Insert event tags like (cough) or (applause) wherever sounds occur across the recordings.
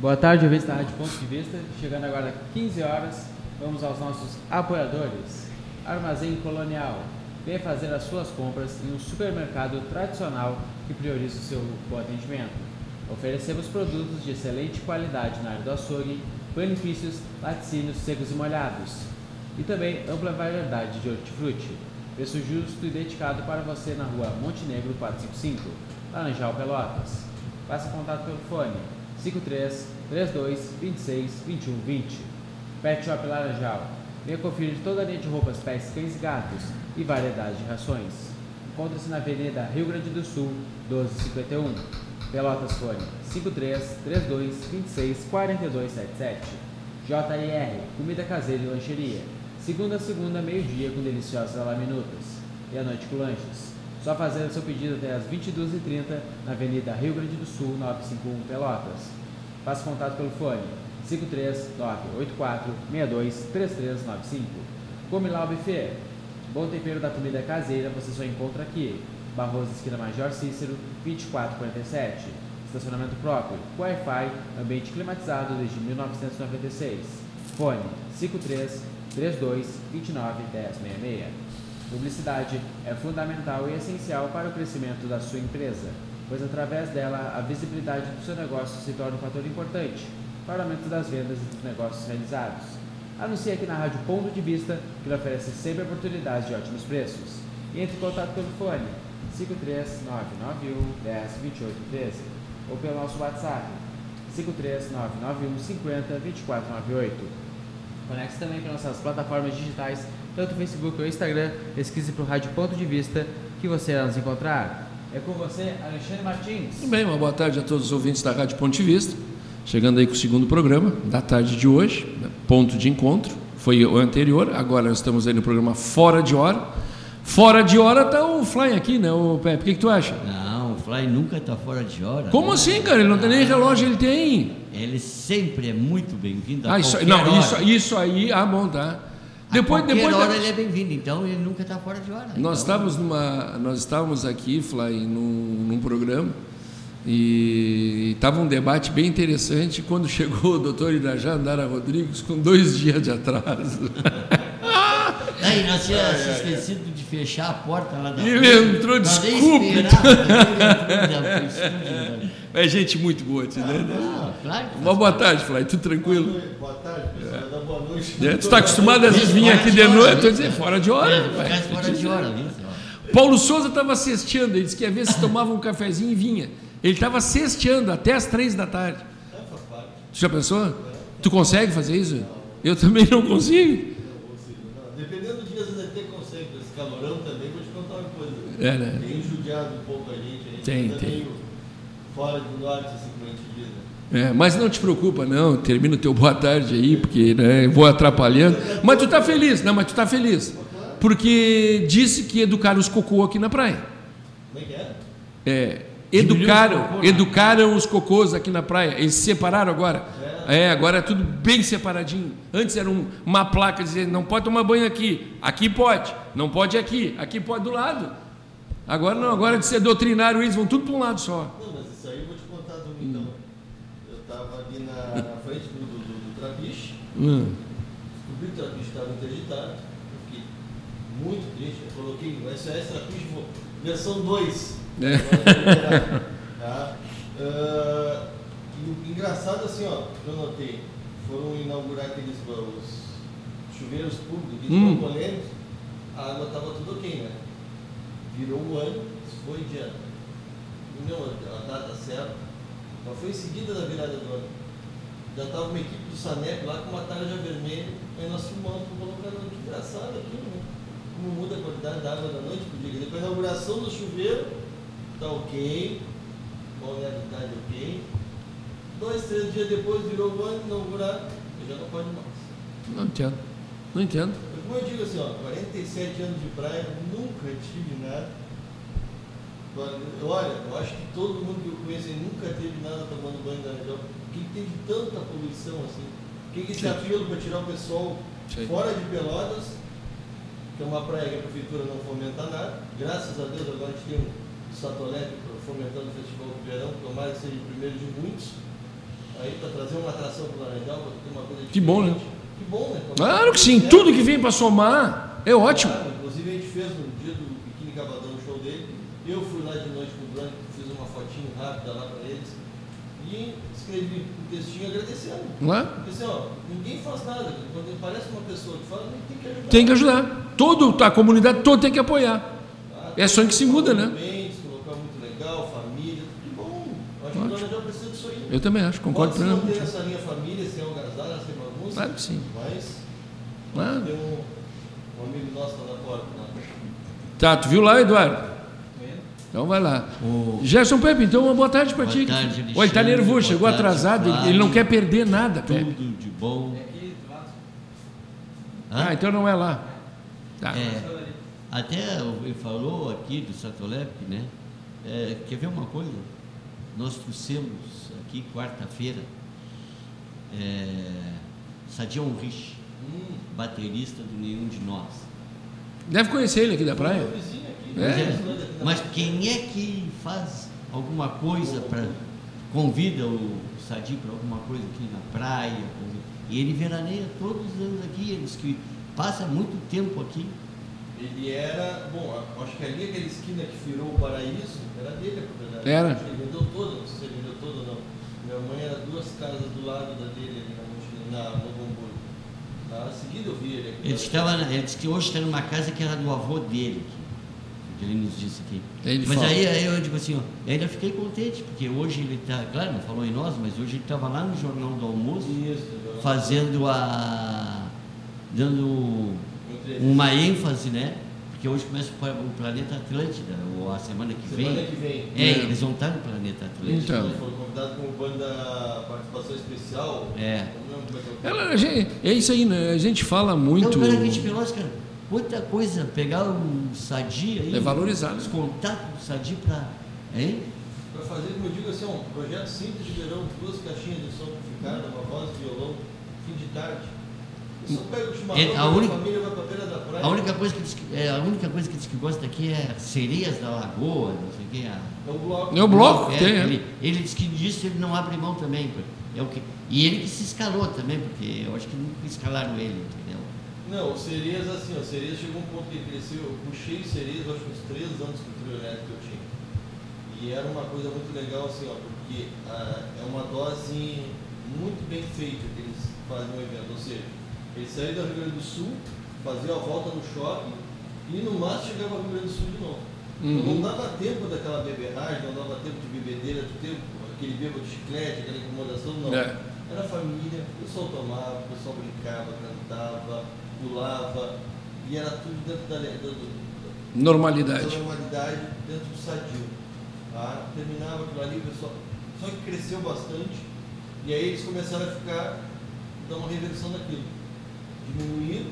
Boa tarde, ouvintes da Rádio Ponto de Vista. Chegando agora 15 horas, vamos aos nossos apoiadores. Armazém Colonial. Venha fazer as suas compras em um supermercado tradicional que prioriza o seu bom atendimento. Oferecemos produtos de excelente qualidade na área do açougue, benefícios, laticínios secos e molhados. E também ampla variedade de hortifruti. Preço justo e dedicado para você na rua Montenegro 455, Laranjal Pelotas. Faça contato pelo fone 53 32 26 21 20. Pet Shop Laranjal. Venha conferir toda a linha de roupas, pés, cães e gatos e variedade de rações. Encontre-se na Avenida Rio Grande do Sul, 1251. Pelotas Fone 53 32 26 42 77. JR Comida Caseira e Lancheria. Segunda a segunda, meio-dia, com deliciosas laminutas. E à noite com lanches. Só fazer o seu pedido até às 22h30 na Avenida Rio Grande do Sul, 951 Pelotas. Faça contato pelo fone 53984 62 3395. Come lá o buffet. Bom tempero da comida caseira você só encontra aqui. Barroso Esquina Major Cícero, 2447. Estacionamento próprio, Wi-Fi, ambiente climatizado desde 1996. Fone 53 32 29 1066. Publicidade é fundamental e essencial para o crescimento da sua empresa, pois através dela a visibilidade do seu negócio se torna um fator importante para o aumento das vendas e dos negócios realizados. Anuncie aqui na Rádio Ponto de Vista, que lhe oferece sempre oportunidades de ótimos preços. E entre em contato pelo fone 53991 10 28 13 ou pelo nosso WhatsApp 53991 50 2498. Conecte também com nossas plataformas digitais, tanto o Facebook ou o Instagram, pesquise por Rádio Ponto de Vista, que você irá nos encontrar. É com você, Alexandre Martins. Tudo bem, uma boa tarde a todos os ouvintes da Rádio Ponto de Vista. Chegando aí com o segundo programa da tarde de hoje, né, ponto de encontro. Foi o anterior, agora nós estamos aí no programa Fora de Hora. Fora de hora tá o Fly aqui, né, o Pepe? O que, que tu acha? Não, o Fly nunca está fora de hora. Como né? assim, cara? Ele não tem nem relógio, ele tem. Ele sempre é muito bem-vindo a Ah, isso, não, hora. isso, isso aí, ah, bom, tá. Depois, depois da- hora ele é bem-vindo, então ele nunca está fora de hora. Nós Então, estávamos numa, nós estávamos aqui, Fly, num, num programa e estava um debate bem interessante quando (laughs) chegou o doutor Irajá Andara Rodrigues com dois dias de atraso. (laughs) Aí nós tínhamos se esquecido de fechar a porta lá da ele entrou, Nós ele entrou no estúdio, né? É gente muito boa, te né? Ah, claro que Uma boa tarde, Fly, tudo tranquilo? Boa tarde, pessoal. Noite. É, tu está acostumado às vezes vir aqui de noite, estou dizendo, fora de hora. É, fora de hora, só? Paulo Souza estava cesteando, ele disse que às vezes tomava um cafezinho e vinha. Ele estava cesteando até as três da tarde. Tu já pensou? Tu consegue fazer isso? Eu também não consigo. Dependendo do dia, às vezes até consegue. Esse calorão também, vou te contar uma coisa. É, né? Tem judiado um pouco a gente. A gente Tem, ainda tem. meio fora do norte, assim como a gente diz. Né? É, mas não te preocupa, não. Termina o teu boa tarde aí, porque né, eu vou atrapalhando. Mas tu tá feliz, não, mas tu tá feliz. Porque disse que educaram os cocô aqui na praia. Como é que é? É, educaram, né? educaram os cocôs aqui na praia. Eles se separaram agora. É, agora é tudo bem separadinho. Antes era um- uma placa dizendo não pode tomar banho aqui, aqui pode, não pode aqui, aqui pode do lado. Agora não, agora de ser doutrinário eles vão tudo para um lado só. Não, mas isso aí eu vou te contar do então. Eu estava ali na, na frente do, do, do, do Trapiche, Hum. descobri que estava interditado. Fiquei muito triste. Eu coloquei o SOS Trapiche vo- versão 2. É. (laughs) Tá? O engraçado assim, ó, que eu notei, foram inaugurar aqueles os chuveiros públicos, aqueles Hum. polêmicos, a água estava tudo ok, né? Virou o ano, isso foi dia. Não, a data certa. Mas foi em seguida da virada do ano. Já estava uma equipe do Saneco lá com uma tarja vermelha, aí nós filmamos para colocar no que engraçado aquilo, né? Como muda a qualidade da água da noite pro dia. Depois a inauguração do chuveiro, tá ok, balneabilidade ok. Dois, três dias depois virou o ano, inaugurar, já não pode mais. Não entendo. Não entendo. Como eu digo assim, ó, 47 anos de praia, nunca tive nada. Olha, eu acho que todo mundo que eu conheço nunca teve nada tomando banho da região. Que tem tanta poluição assim? Que, apelo para tirar o pessoal Sim. fora de Pelotas, que é uma praia que a prefeitura não fomenta nada. Graças a Deus agora a gente tem um Satolete fomentando o festival do verão, tomara que seja o primeiro de muitos. aí para trazer uma atração para o Laranjal, para ter uma coisa Que bom, né? diferente. Que bom, né? Quando Claro que sim, tudo que vem para somar é ótimo. Claro, inclusive a gente fez no dia do Biquíni Cavadão o show dele. Eu fui lá de noite com o Branco, fiz uma fotinho rápida lá para eles e escrevi um textinho agradecendo. Não é? Porque assim, ó, ninguém faz nada. Quando aparece uma pessoa que fala, tem que ajudar. Tem que ajudar. Todo, a comunidade toda tem que apoiar. Tá? É só que se muda, né? Monumentos, colocar muito legal, família, tudo bom. Acho que o Ótimo. Laranjal precisa disso aí. Eu também acho, concordo Pode plenamente. essa linha família, sem algazarra, sem bagunça. Claro que sim. Mas Claro. tem um, um amigo nosso lá na porta. Lá. Tá, tu viu lá, Eduardo? Então vai lá. O- Gerson Pepe, então uma boa tarde para Boa ti. tarde, Olha, ele tá Alexandre. nervoso, Boa chegou tarde, atrasado, ele- Flávio. ele não quer perder nada, Pepe. Tudo de bom. Aqui do lado. Ah, então não é lá. Tá. É, até ele falou aqui do Satolep, né? É, quer ver uma coisa? Nós trouxemos aqui quarta-feira é, Sadion Rich, Hum, baterista do Nenhum de Nós. Deve conhecer ele aqui da praia. meu vizinho aqui. É. aqui na Mas quem é que faz alguma coisa para convida o Sadi para alguma coisa aqui na praia? E ele veraneia todos os anos aqui, eles que passa muito tempo aqui. Ele era, bom, a- acho que ali aquela esquina que virou o paraíso, era dele a propriedade. Era. Ele vendeu toda, não sei se ele vendeu toda ou não. Minha mãe era duas casas do lado da dele ali na, na Hamburgo. Na seguida eu vi ele aqui. Ele, estava, ele disse que hoje está numa casa que era do avô dele, que ele nos disse aqui. Ele mas fala. aí, aí eu digo assim, ó, eu ainda fiquei contente, porque hoje ele está, claro, não falou em nós, mas hoje ele estava lá no Jornal do Almoço, Isso, fazendo a. dando uma ênfase, né? Porque hoje começa o Planeta Atlântida, ou a semana que vem. Semana que vem. É, É. eles vão estar no Planeta Atlântida. Então. Ele foi convidado como banda participação especial. É. É é Ela, a gente- é isso aí, né? A gente fala muito. Não, cara, gente veloz, cara. Muita coisa, pegar o Sadi aí. É valorizar, Os né? contatos do Sadi para. Hein? Para fazer, como eu digo assim, um projeto simples de verão, duas caixinhas de som amplificada, uma voz, violão, fim de tarde. É, a a única- família vai para beira da praia. A única coisa que diz que, é, a única coisa que diz que gosta aqui é sereias da lagoa, não sei o que. A, É o bloco. É o bloco, é, tem, é. ele, ele diz que disso ele não abre mão também. É o que, e ele que se escalou também, porque eu acho que nunca escalaram ele, entendeu? Não, o Cereza, assim, ó, o Cereza chegou a um ponto que ele cresceu, eu puxei o Cereza, acho que uns três anos com o trio elétrico que eu tinha. E era uma coisa muito legal, assim, ó, porque ah, é uma dose muito bem feita que eles fazem no evento. Ou seja, eles saíram do Rio Grande do Sul, faziam a volta no shopping e no máximo chegava ao Rio Grande do Sul de novo. Então Uhum. não dava tempo daquela beberragem, não dava tempo de bebedeira, do tempo, aquele bêbado de chiclete, aquela incomodação, não. É. Era família, o pessoal tomava, o pessoal brincava, cantava, pulava, e era tudo dentro da, da, do- da Normalidade. normalidade, dentro do sadio. Tá? Terminava aquilo ali, o pessoal. Só que cresceu bastante, e aí eles começaram a ficar, dar uma reversão daquilo. Diminuíram,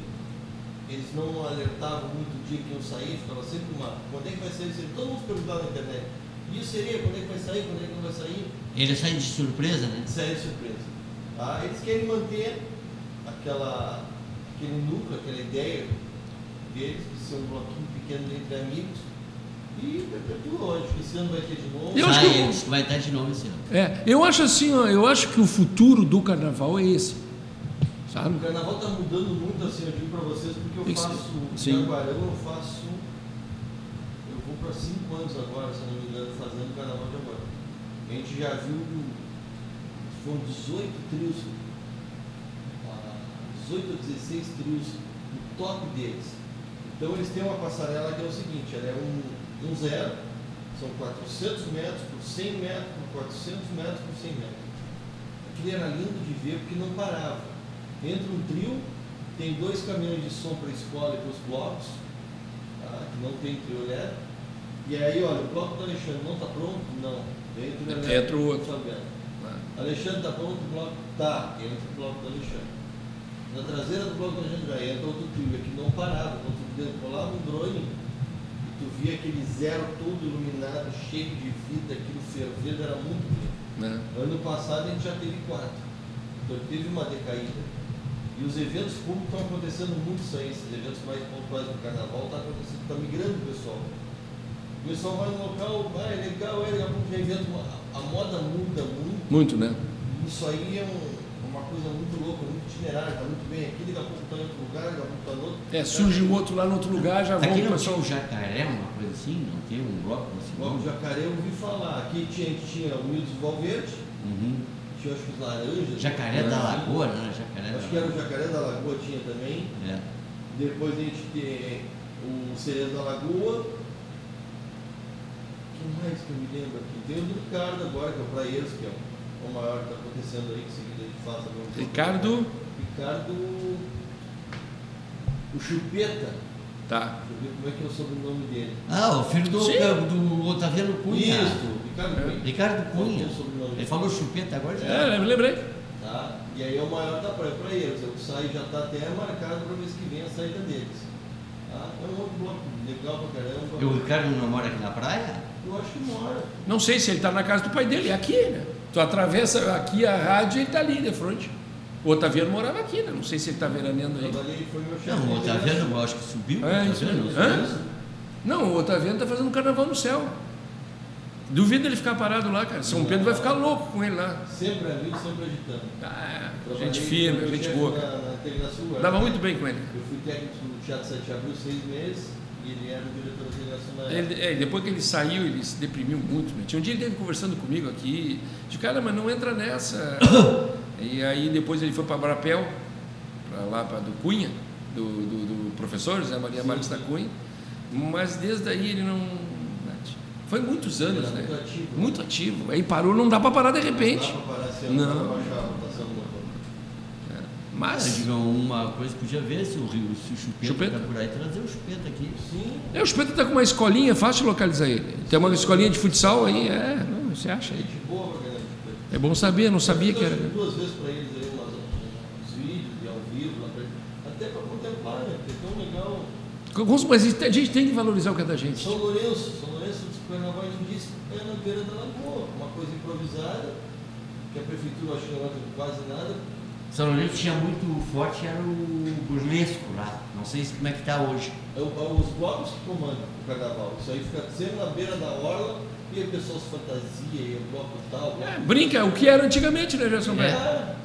eles não alertavam muito o dia que iam sair, ficava sempre uma. Quando é que vai sair? Sempre- Todo mundo perguntava na internet. E isso seria? Quando é que vai sair? Quando é que não vai sair? Ele sai de surpresa, né? série surpresa. Tá? Eles querem manter aquela, aquele núcleo, aquela ideia deles de ser um bloquinho pequeno entre amigos e perpetua hoje. Esse ano vai ter de novo. Eu acho que- que vai estar de novo esse ano. É, eu acho assim, ó, eu acho que o futuro do carnaval é esse. Sabe? O carnaval está mudando muito assim, eu digo para vocês, porque eu que faço Sim. Jaguarão, eu faço. Eu vou para cinco anos agora, se não me engano, fazendo carnaval de agora. A gente já viu. Foram 18 trios, 18 ou 16 trios no top deles. Então eles têm uma passarela que é o seguinte, ela é um, um zero, são 400 metros por 100 metros, por 400 metros por 100 metros. Aquilo era lindo de ver porque não parava. Entra um trio, tem dois caminhões de som para a escola e para os blocos, tá? que não tem trio elétrico. E aí, olha, o bloco do Alexandre não está pronto? Não. Entra o Entra elétrico, o outro. Alexandre está pronto, o bloco tá, entra o bloco do Alexandre. Na traseira do bloco já entra outro trio, que não parava, quando tu colava um drone e tu via aquele zero todo iluminado, cheio de vida, aquilo fervendo, era muito bonito. Né? Ano passado a gente já teve quatro. Então teve uma decaída. E os eventos públicos estão acontecendo muito isso aí, esses eventos mais pontuais do carnaval, está acontecendo, está migrando o pessoal. O pessoal vai no local, vai, é legal, é legal, porque evento, a moda muda muito, Muito, né? isso aí é um- uma coisa muito louca, muito itinerária, está muito bem aqui, daqui a pouco está em outro lugar, daqui a pouco está no outro. É, surge um outro lá no outro lugar, já vão Aqui não pessoal. tinha um jacaré, uma coisa assim? Não tem um bloco assim? Logo, jacaré eu ouvi falar. Aqui tinha, a gente tinha o Milton Valverde, Uhum. tinha acho que os laranjas. Jacaré da. Lagoa, né? Jacaré Acho da que era o Jacaré da Lagoa, tinha também. É. Depois a gente tem o Cerezo da Lagoa. O que mais que eu me lembro aqui? Tem o do Ricardo agora, que é o Praeiros, que é o maior que está acontecendo aí, que seguida a gente faça. vamos- Ricardo. Ricardo. O Chupeta. Tá. Deixa eu ver como é que é o sobrenome dele. Ah, o filho do, Sim. do Otaviano Cunha. Isso, Ricardo Cunha. Ricardo Cunha. Que é o sobrenome Ele falou chupeta agora? já. É, me lembrei. Tá? E aí é o maior da praia para eles. O sai já está até marcado para o mês que vem a saída deles. Tá? É um outro bloco legal pra caramba. E o Ricardo não mora aqui na praia? Eu acho que mora. Não sei se ele está na casa do pai dele, é aqui, né? Tu atravessa aqui a rádio e ele está ali de frente. O Otaviano morava aqui, né? Não sei se ele está veraneando aí. Não, o Otaviano eu acho que subiu. É, Otaviano, não Hã? subiu? Não, o Otaviano está fazendo carnaval no céu. Duvido ele ficar parado lá, cara. São Pedro vai ficar louco com ele lá. Sempre amigo, sempre agitando. Ah, Trabalhei gente firme, gente boa. Na, na Dava muito bem com ele. Eu fui técnico do Teatro 7 de Abril seis meses ele era o diretor. Ele, é, depois que ele saiu, ele se deprimiu muito. Né? Tinha um dia ele esteve conversando comigo aqui, de cara, mas não entra nessa. (coughs) e aí depois ele foi para Brapel, para lá para do Cunha, do, do, do professor José Maria Sim, Marques da. Cunha, mas desde aí ele não. Foi muitos anos, né? muito ativo. Muito ativo. Aí parou, não dá para parar de repente. Não dá pra parar esse ano, Não. dá pra baixar a rotação do motor. Ah, Mas. digo, uma coisa que podia ver se o Rio, se o Chupeta, Chupeta? tá por aí, trazer o Chupeta aqui. Sim, É, o Chupeta está com uma escolinha, é fácil de localizar ele. Tem uma escolinha de futsal aí, é, não, você acha aí. É bom saber, não sabia que Eu era. duas vezes para eles aí uns vídeos de ao vivo, lá até para contemplar, né? Porque é tão legal. Alguns- Mas a gente tem que valorizar o que é da gente. São Lourenço, São Lourenço do Carnaval lindíssimo, é na beira da lagoa, uma coisa improvisada, que a prefeitura acho que não quase nada. São Lourenço tinha muito forte, era o burlesco lá. Não sei se como é que está hoje. É, é os blocos que comandam o carnaval. Isso aí fica sempre na beira da orla e aí pessoas fantasia, e o bloco tal, bloco É, brinca, o que era antigamente, né, Gerson Pérez?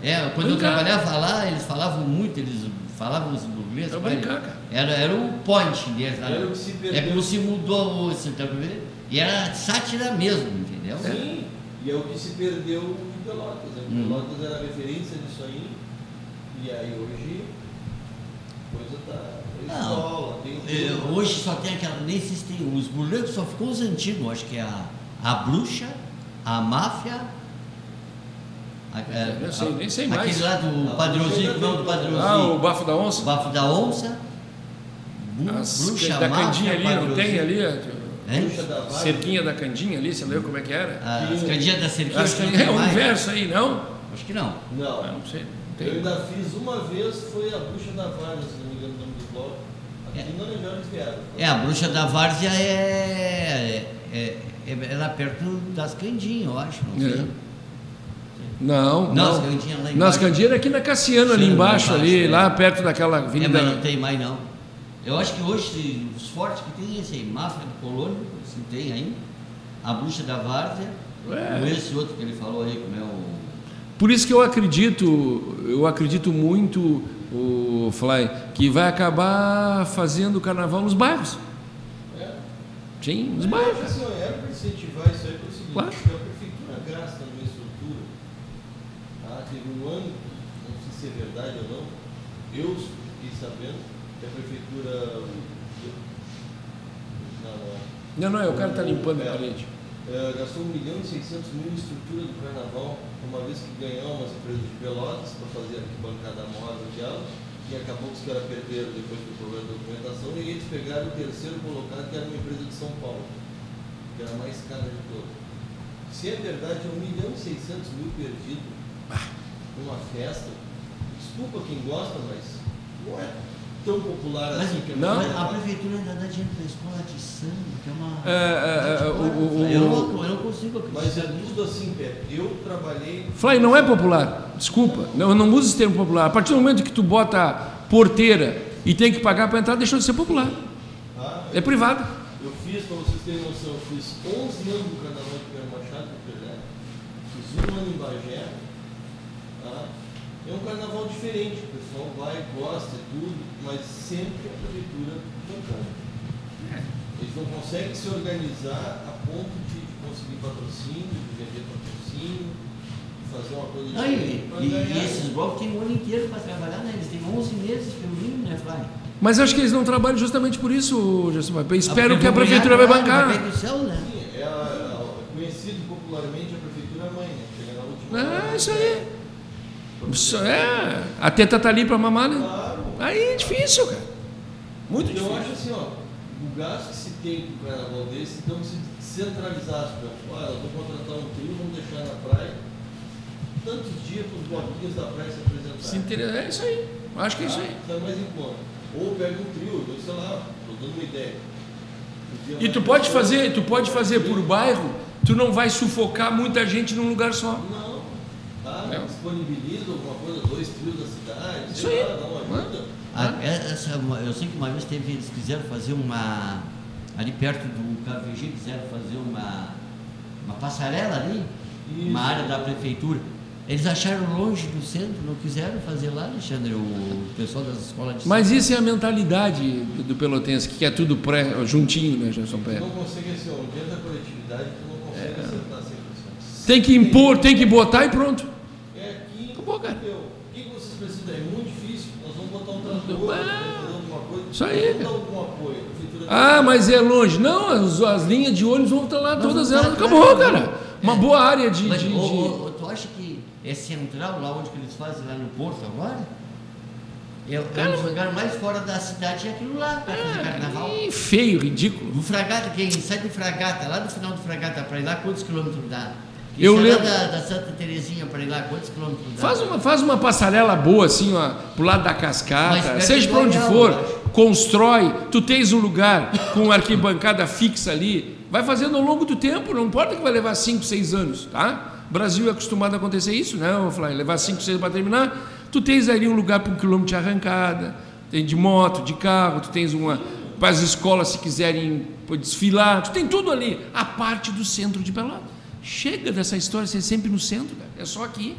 É, quando eu Brincar. trabalhava lá, eles falavam muito, eles falavam os burlescos. É brincar, cara. Era, era o point deles lá. Era o que se perdeu. É como se mudou, você tá vendo? E era sátira mesmo, entendeu? Sim, e é o que se perdeu em Pelotas. Né? Hum. Pelotas era a referência disso aí, e aí hoje a coisa tá. Escola, tem É, tudo. hoje só tem aquela, nem sei se tem, os burlescos só ficou os antigos, acho que é a, a bruxa, a máfia. A, é, Eu sei, a- nem sei mais. Aquele lá do A padrãozinho, não, do ainda tem. Ah, o padrãozinho. bafo da onça? Bafo da onça. As- bruxa, da máfia, Candinha ali, não tem padrãozinho. ali? a- da. Cerquinha da Candinha ali, você lembra como é que era? As candinhas da cerquinha, acho que Candinha, é o universo aí, não? Acho que não. Não. Ah, não sei. Eu ainda fiz uma vez, foi a bruxa da Vargas, se não me engano o nome do bloco. Aqui É. não lembro onde vieram. É, a bruxa da várzea é, é, é, é lá perto das candinhas, eu acho, não sei. É. Não, Não, as não. candinhas lá Nas. Candinhas aqui na Cassiano, ali embaixo, embaixo, ali, é. lá perto daquela É, avenida. mas não tem mais não. Eu acho que hoje os fortes que tem esse aí, máfia do colônia, se tem ainda, a bruxa da várzea, É. ou esse outro que ele falou aí, como é o. Por isso que eu acredito, eu acredito muito, o Fly, que vai acabar fazendo o carnaval nos bairros. É. Sim, nos Eu bairros. assim, era para incentivar isso aí pelo seguinte, Claro. a prefeitura gasta numa estrutura. Tá? Teve um ano, não sei se é verdade ou não, eu fiquei sabendo que a prefeitura. Não, não. Não, não, é o cara está limpando a É. parede. É, gastou 1 milhão e 600 mil em estrutura do carnaval, uma vez que ganhou umas empresas de Pelotas para fazer a arquibancada moda dela, e acabou que os caras perderam depois do problema da documentação, e eles pegaram o terceiro colocado, que era uma empresa de São Paulo, que era a mais cara de todas. Se é verdade, 1 milhão e 600 mil perdido numa festa. Desculpa quem gosta, mas não é tão popular Mas, assim que é não. a prefeitura ainda dá dinheiro para a escola de samba, que é uma. É, é, é, o- eu, não, eu não consigo Mas é acreditar tudo assim, Pepe. Eu trabalhei Fly, não é popular, desculpa, não, não usa esse termo popular. A partir do momento que tu bota porteira e tem que pagar para entrar, deixou de ser popular. tá? É privado. Eu fiz, para vocês terem noção, eu fiz 11 anos do Carnaval de Pedro Machado. Fiz um ano em Bagé, É um carnaval diferente, o pessoal vai, gosta e tudo, mas sempre a prefeitura bancando. Eles não conseguem se organizar a ponto de conseguir patrocínio, de vender patrocínio, de fazer uma coisa Não, e, diferente e- ganhar. e esses blocos têm um ano inteiro para trabalhar, né? Eles têm 11 meses pelo mínimo, né, Flávio? Mas eu acho que eles não trabalham justamente por isso, Gerson. Eu espero que a prefeitura vai bancar. vai céu, né? Sim, é, a- a- conhecido popularmente a prefeitura mãe, né? Chega na última. É, isso aí. Isso é. A teta tá ali para mamar, né? Claro. Aí é difícil, cara. Muito Então, eu difícil. acho assim, ó, o gasto que se tem com o carnaval desse, então se centralizasse, por exemplo, olha, vou contratar um trio, vamos deixar na praia, tantos dias para os bloquinhos da praia se apresentarem. Se inter- É isso aí. Acho que é isso aí. Tá mais em conta. Ou pega um trio, eu sei lá, estou dando uma ideia. Um E tu pode fazer, tu pode fazer por bairro, tu não vai sufocar muita gente num lugar só. Não, tá? É. Disponibiliza alguma coisa, dois trios da cidade, Isso sei aí. lá, dá uma ajuda. A- é- essa, uma- eu sei que uma vez teve, eles quiseram fazer uma. Ali perto do KVG, quiseram fazer uma, uma passarela ali, Isso. uma área da prefeitura. Eles acharam longe do centro, não quiseram fazer lá, Alexandre, o pessoal das escolas de Mas isso é a mentalidade do, pelotense, que quer tudo pré, juntinho, né, Gerson Tu Pé? não consegue, assim, ó, dentro da coletividade, tu não consegue É. acertar 100%. Tem que impor, tem que botar e pronto. É aqui, Acabou, cara. entendeu? O que que vocês precisam? É muito difícil. Nós vamos Ah, coisa. isso aí, Ah, mas é longe. Não, as, as linhas de ônibus vão estar lá, Não, todas elas. Acabou, cara. Uma boa área de. Mas de- de- ô, ô, tu acha que é central lá onde que eles fazem, lá no Porto agora? É, é um lugar mais fora da cidade é aquilo lá, para fazer carnaval. Ih, feio, ridículo. Do Fragata, quem sai do Fragata, lá no final do Fragata para ir lá, quantos quilômetros dá? Quem Eu sai lembro- da, da Santa Terezinha para ir lá, quantos quilômetros dá? Faz uma, faz uma passarela boa assim, ó, pro lado da cascata, seja para onde for, eu constrói, tu tens um lugar com arquibancada fixa ali, vai fazendo ao longo do tempo, não importa que vai levar 5, 6 anos, tá? O Brasil é acostumado a acontecer isso, né, ô Flávio? Levar 5, 6 para terminar, tu tens ali um lugar para um quilômetro de arrancada, tem de moto, de carro, tu tens uma para as escolas se quiserem desfilar, tu tem tudo ali, a parte do centro de Pelotas. Chega dessa história ser sempre no centro, cara. é só aqui.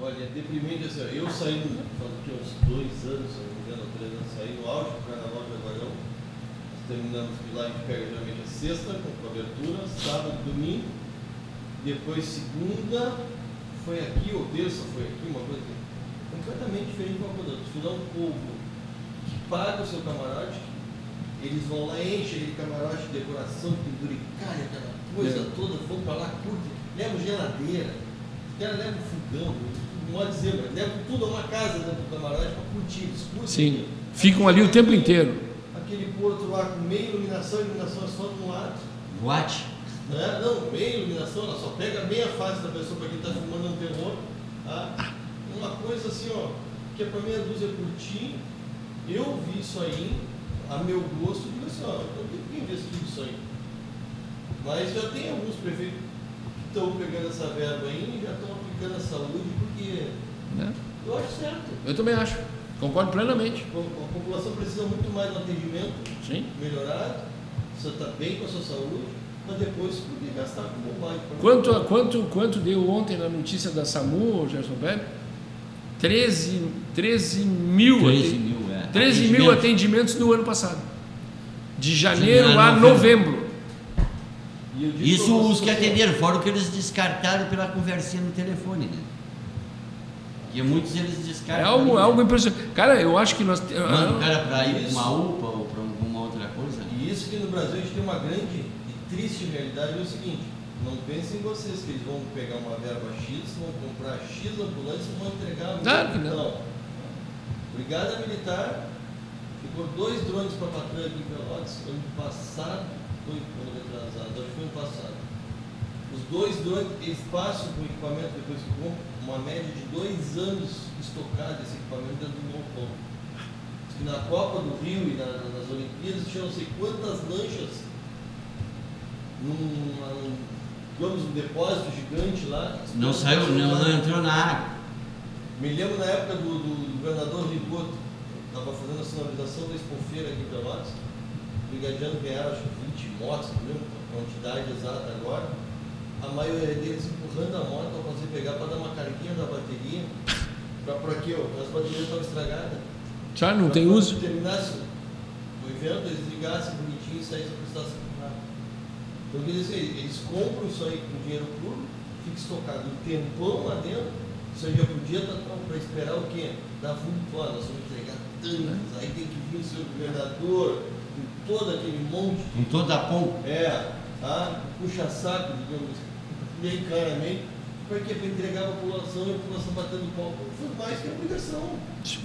Olha, é deprimente assim, eu saí, faz uns dois anos, se não me engano, três anos, saí no auge do Carnaval de Jaguarão. Nós terminamos lá, a gente pega geralmente a sexta, com cobertura, sábado, domingo, depois segunda, foi aqui, ou terça foi aqui, uma coisa assim, completamente diferente de uma coisa. Dá um povo que paga o seu camarote, eles vão lá, enchem aquele camarote de decoração, penduricalha, aquela coisa É. toda, vão pra lá, curtem, levam geladeira, os caras levam fogão, não pode dizer, mas levam tudo a uma casa dentro do camarote pra curtir, eles curtem. Sim, aquilo. ficam ali o tempo inteiro. Aquele porto lá com meia iluminação, iluminação é só de um lado. Boate. Né? Não, meia iluminação, ela só pega meia face da pessoa para quem está filmando um terror. Tá? Uma coisa assim, ó, que é para meia dúzia curtir. Eu vi isso aí, a meu gosto, digo assim, ó, eu tenho que investir isso aí. Mas já tem alguns prefeitos que estão pegando essa verba aí e já estão aplicando a saúde, porque né? eu acho certo. Eu também acho. Concordo plenamente. A população precisa muito mais de um atendimento Sim. melhorado, você está bem com a sua saúde, mas depois poder gastar com bobagem. Quanto, quanto, quanto deu ontem na notícia da SAMU, Gerson Pepe? 13, 13 mil. 13 aten- mil, é. 13 mil Atendimento. atendimentos no ano passado. De janeiro Janeiro a a novembro. Isso os você, que atenderam, fora o que eles descartaram pela conversinha no telefone, né? E muitos eles É descartam. algo, é algo impressionante. Cara, eu acho que nós. Manda o cara para ir uma UPA ou para alguma outra coisa. E isso que no Brasil a gente tem uma grande e triste realidade é o seguinte, não pensem vocês que eles vão pegar uma verba X, vão comprar X ambulantes e vão entregar a Claro que não. Brigada Militar ficou dois drones para patrulha aqui em Pelotas ano passado, foi ano retrasado, acho que foi ano passado. Os dois eles passam com o equipamento depois que compram, uma média de dois anos estocado esse equipamento dentro do galpão. Na Copa do Rio e na- nas Olimpíadas tinha não sei quantas lanchas num, num, digamos, um depósito gigante lá. Não saiu, não, não entrou na água. Me lembro na época do, do, do governador Rigoto, estava fazendo a sinalização da expofeira aqui em Pelotas, brigadiano ganharam acho que 20 motos, lembro a quantidade exata agora, a maioria deles empurrando a moto para fazer pegar para dar uma carguinha da bateria, Pra, pra quê? ó? As baterias estavam estragadas. Já não Pra tem uso. terminasse o evento, eles ligassem bonitinho e saíssem para estação. Então, quer dizer, eles compram isso aí com dinheiro público, fica estocado um tempão lá dentro, isso aí já podia estar para esperar o quê? Dar fundo nós vamos entregar tanques, aí tem que vir o seu governador, todo aquele monte Com toda a pompa. é, tá? puxa-saco, digamos, bem claramente, para quê? Para entregar a população e a população batendo pau. Foi mais que a obrigação.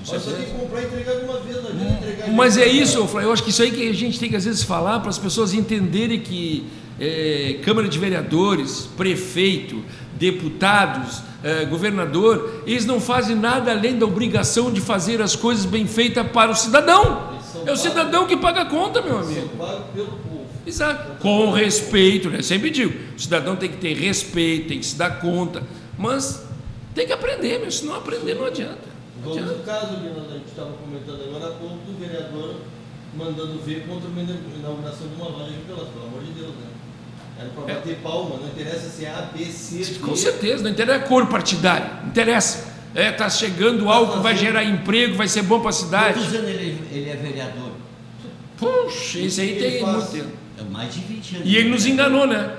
Nós só tem que comprar e entregar de uma vez, não adianta entregar de Mas é isso, Flávio, eu acho que isso aí que a gente tem que às vezes falar para as pessoas entenderem que é, Câmara de Vereadores, prefeito, deputados, é, governador, eles não fazem nada além da obrigação de fazer as coisas bem feitas para o cidadão. São É o cidadão que paga a conta, meu São amigo. pagos pelo povo. Exato. Com respeito, né? Sempre digo, o cidadão tem que ter respeito, tem que se dar conta, mas tem que aprender, meu. Se não aprender, não adianta. Não adianta. no caso, Leonardo, a gente estava comentando agora há pouco do vereador mandando ver contra uma inauguração de uma loja em Pelotas, pelo amor de Deus, né? Era para É. bater palma, não interessa se é A, B, C. Com certeza, não interessa a cor partidária, não interessa. É, tá chegando algo que vai gerar emprego, vai ser bom para a cidade. Quantos anos ele, ele é vereador? Puxa, esse aí tem faz- muito tempo. É mais de 20 anos. E ele nos enganou, né?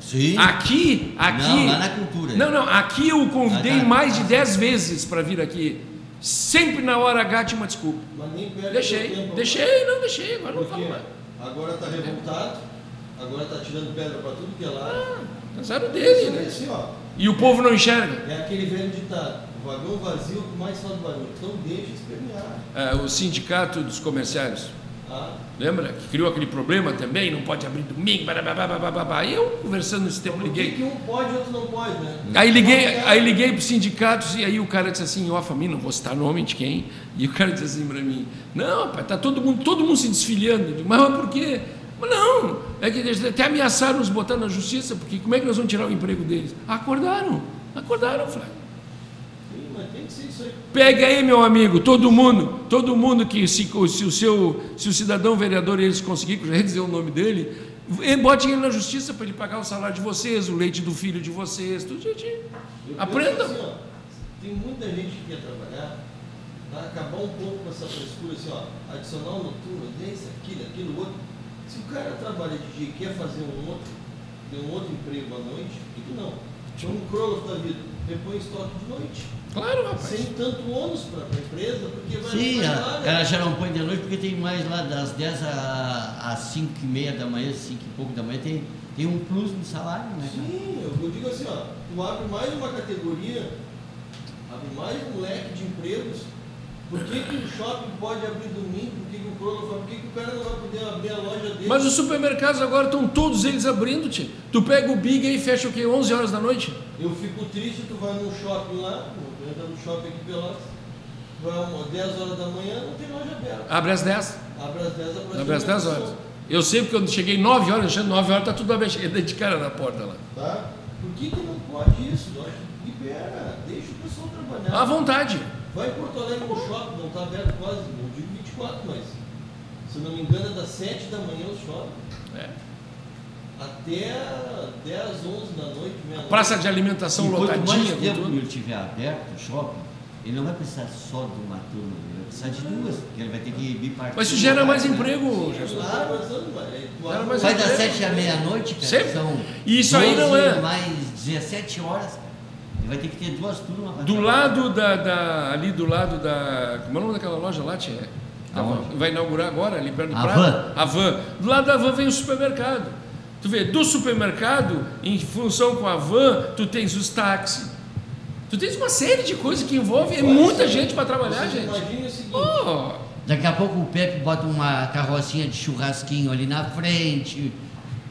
Sim. Aqui, aqui. Não, lá na cultura. Não, não, aqui eu convidei Ah, tá. mais de 10 vezes para vir aqui. Sempre na hora H tinha uma desculpa. Mas nem perde Deixei, tempo. deixei, não deixei, agora não falo mais. agora está revoltado, agora está tirando pedra para tudo que é lado. Azar o Isso dele, né? assim, ó, E o povo não enxerga. é aquele velho ditado, o vagão vazio que mais faz barulho. Então deixa espernear. É, o sindicato dos comerciários, Tá? lembra? Que criou aquele problema também, não pode abrir domingo, babá. E eu conversando nesse tempo, que, liguei. que um pode e outro não pode, né? Aí liguei, Então, aí liguei para os sindicatos e aí o cara disse assim, ó, a família, não vou citar nome de quem. E o cara disse assim para mim, não, pai, tá todo mundo, todo mundo se desfiliando. Eu digo, mas por quê? Mas não, é que eles até ameaçaram nos botar na justiça, porque como é que nós vamos tirar o emprego deles? Acordaram, acordaram, Flávio. Sim, mas tem que ser isso aí. Pega aí, meu amigo, todo mundo, todo mundo que se, se o seu, se o cidadão vereador eles conseguir, que eu já ia dizer o nome dele, bote ele na justiça para ele pagar o salário de vocês, o leite do filho de vocês, tudo direitinho. Aprendam. penso assim, ó, tem muita gente que quer trabalhar, tá? acabar um pouco com essa frescura assim, ó, adicional noturno, esse, aquilo, aquilo, outro. Se o cara trabalha de dia e quer fazer um outro, ter um outro emprego à noite, por que não? Então um crolo da vida, repõe estoque de noite. Claro, rapaz. Sem tanto ônus para a empresa, porque vai Sim, vai lá, né? ela já não põe de noite porque tem mais lá das 10 a- às 5 e meia da manhã, 5 e pouco da manhã, tem, tem um plus no salário, né? cara? Sim, eu, eu digo assim, ó, tu abre mais uma categoria, abre mais um leque de empregos. Por que, que o shopping pode abrir domingo? Por que, que o Kroger fala? Por que, que o cara não vai poder abrir a loja dele? Mas os supermercados agora estão todos eles abrindo, tio. Tu pega o Big aí e fecha o quê? 11 horas da noite? Eu fico triste, tu vai num shopping lá, entra no shopping aqui Pelotas, vai às 10 horas da manhã, não tem loja aberta. Abre às 10. Abre às 10 a Abre às 10 horas. Eu sei porque eu cheguei 9 horas, achando 9 horas, tá tudo aberto. Cheguei de cara na porta lá. Tá? Por que, que não pode isso? Eu libera, deixa o pessoal trabalhar. À vontade. Vai em Porto Alegre no shopping, não está aberto quase, não digo 24, mas se não me engano é das 7 da manhã o shopping. É. Até 10, 11 da noite, meia Praça de alimentação E quanto mais lotadinha, tempo tudo. ele tiver aberto, o shopping, ele não vai precisar só de uma turma, ele vai precisar de duas, porque ele vai ter que bipartir. Mas isso gera mais emprego, Jesus. claro, mas, mas, é, Vai das emprego. 7 à meia-noite, cara. Sempre. São E isso aí não 12 é- mais 17 horas, cara. Ele vai ter que ter duas turmas Do lado da, da- Ali do lado da. Como é o nome daquela loja lá, Tia? Aonde? Vai inaugurar agora, ali perto do A Prado. Van. A van. Do lado da van vem o supermercado. Tu vê, do supermercado, em função com a van, tu tens os táxis. Tu tens uma série de coisas que envolvem é muita gente para trabalhar, Você gente. Imagina o seguinte, Oh, Daqui a pouco o Pepe bota uma carrocinha de churrasquinho ali na frente,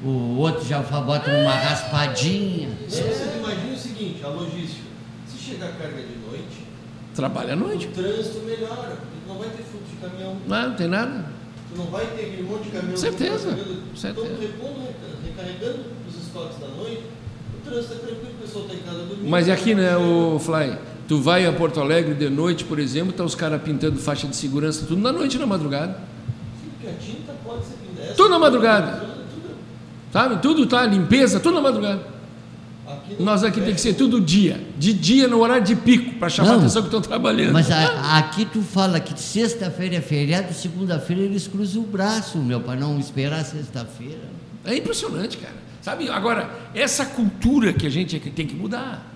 o outro já bota uma raspadinha. você imagina o seguinte, a logística. Se chegar carga de noite, trabalha à noite. o trânsito melhora, não vai ter fluxo de caminhão, Não, não tem nada. Tu não vai ter aquele monte de caminhão. Certeza, carregando. certeza. Então, repondo, recarregando os estoques da noite, o trânsito é tranquilo, o pessoal está em casa dormindo. Mas aqui, né, o Fly? Tu vai a Porto Alegre de noite, por exemplo, tá os caras pintando faixa de segurança, tudo na noite, na madrugada. Sim, porque a tinta pode ser pintada. Tudo na madrugada. Tudo. Sabe? Tudo tá, limpeza, tudo na madrugada. Aqui Nós aqui tem que ser todo dia, de dia no horário de pico, para chamar a Não, atenção que estão trabalhando. Mas a- aqui tu fala que sexta-feira é feriado, segunda-feira eles cruzam o braço, meu, para não esperar sexta-feira. É impressionante, cara. Sabe, agora, essa cultura que a gente tem que mudar.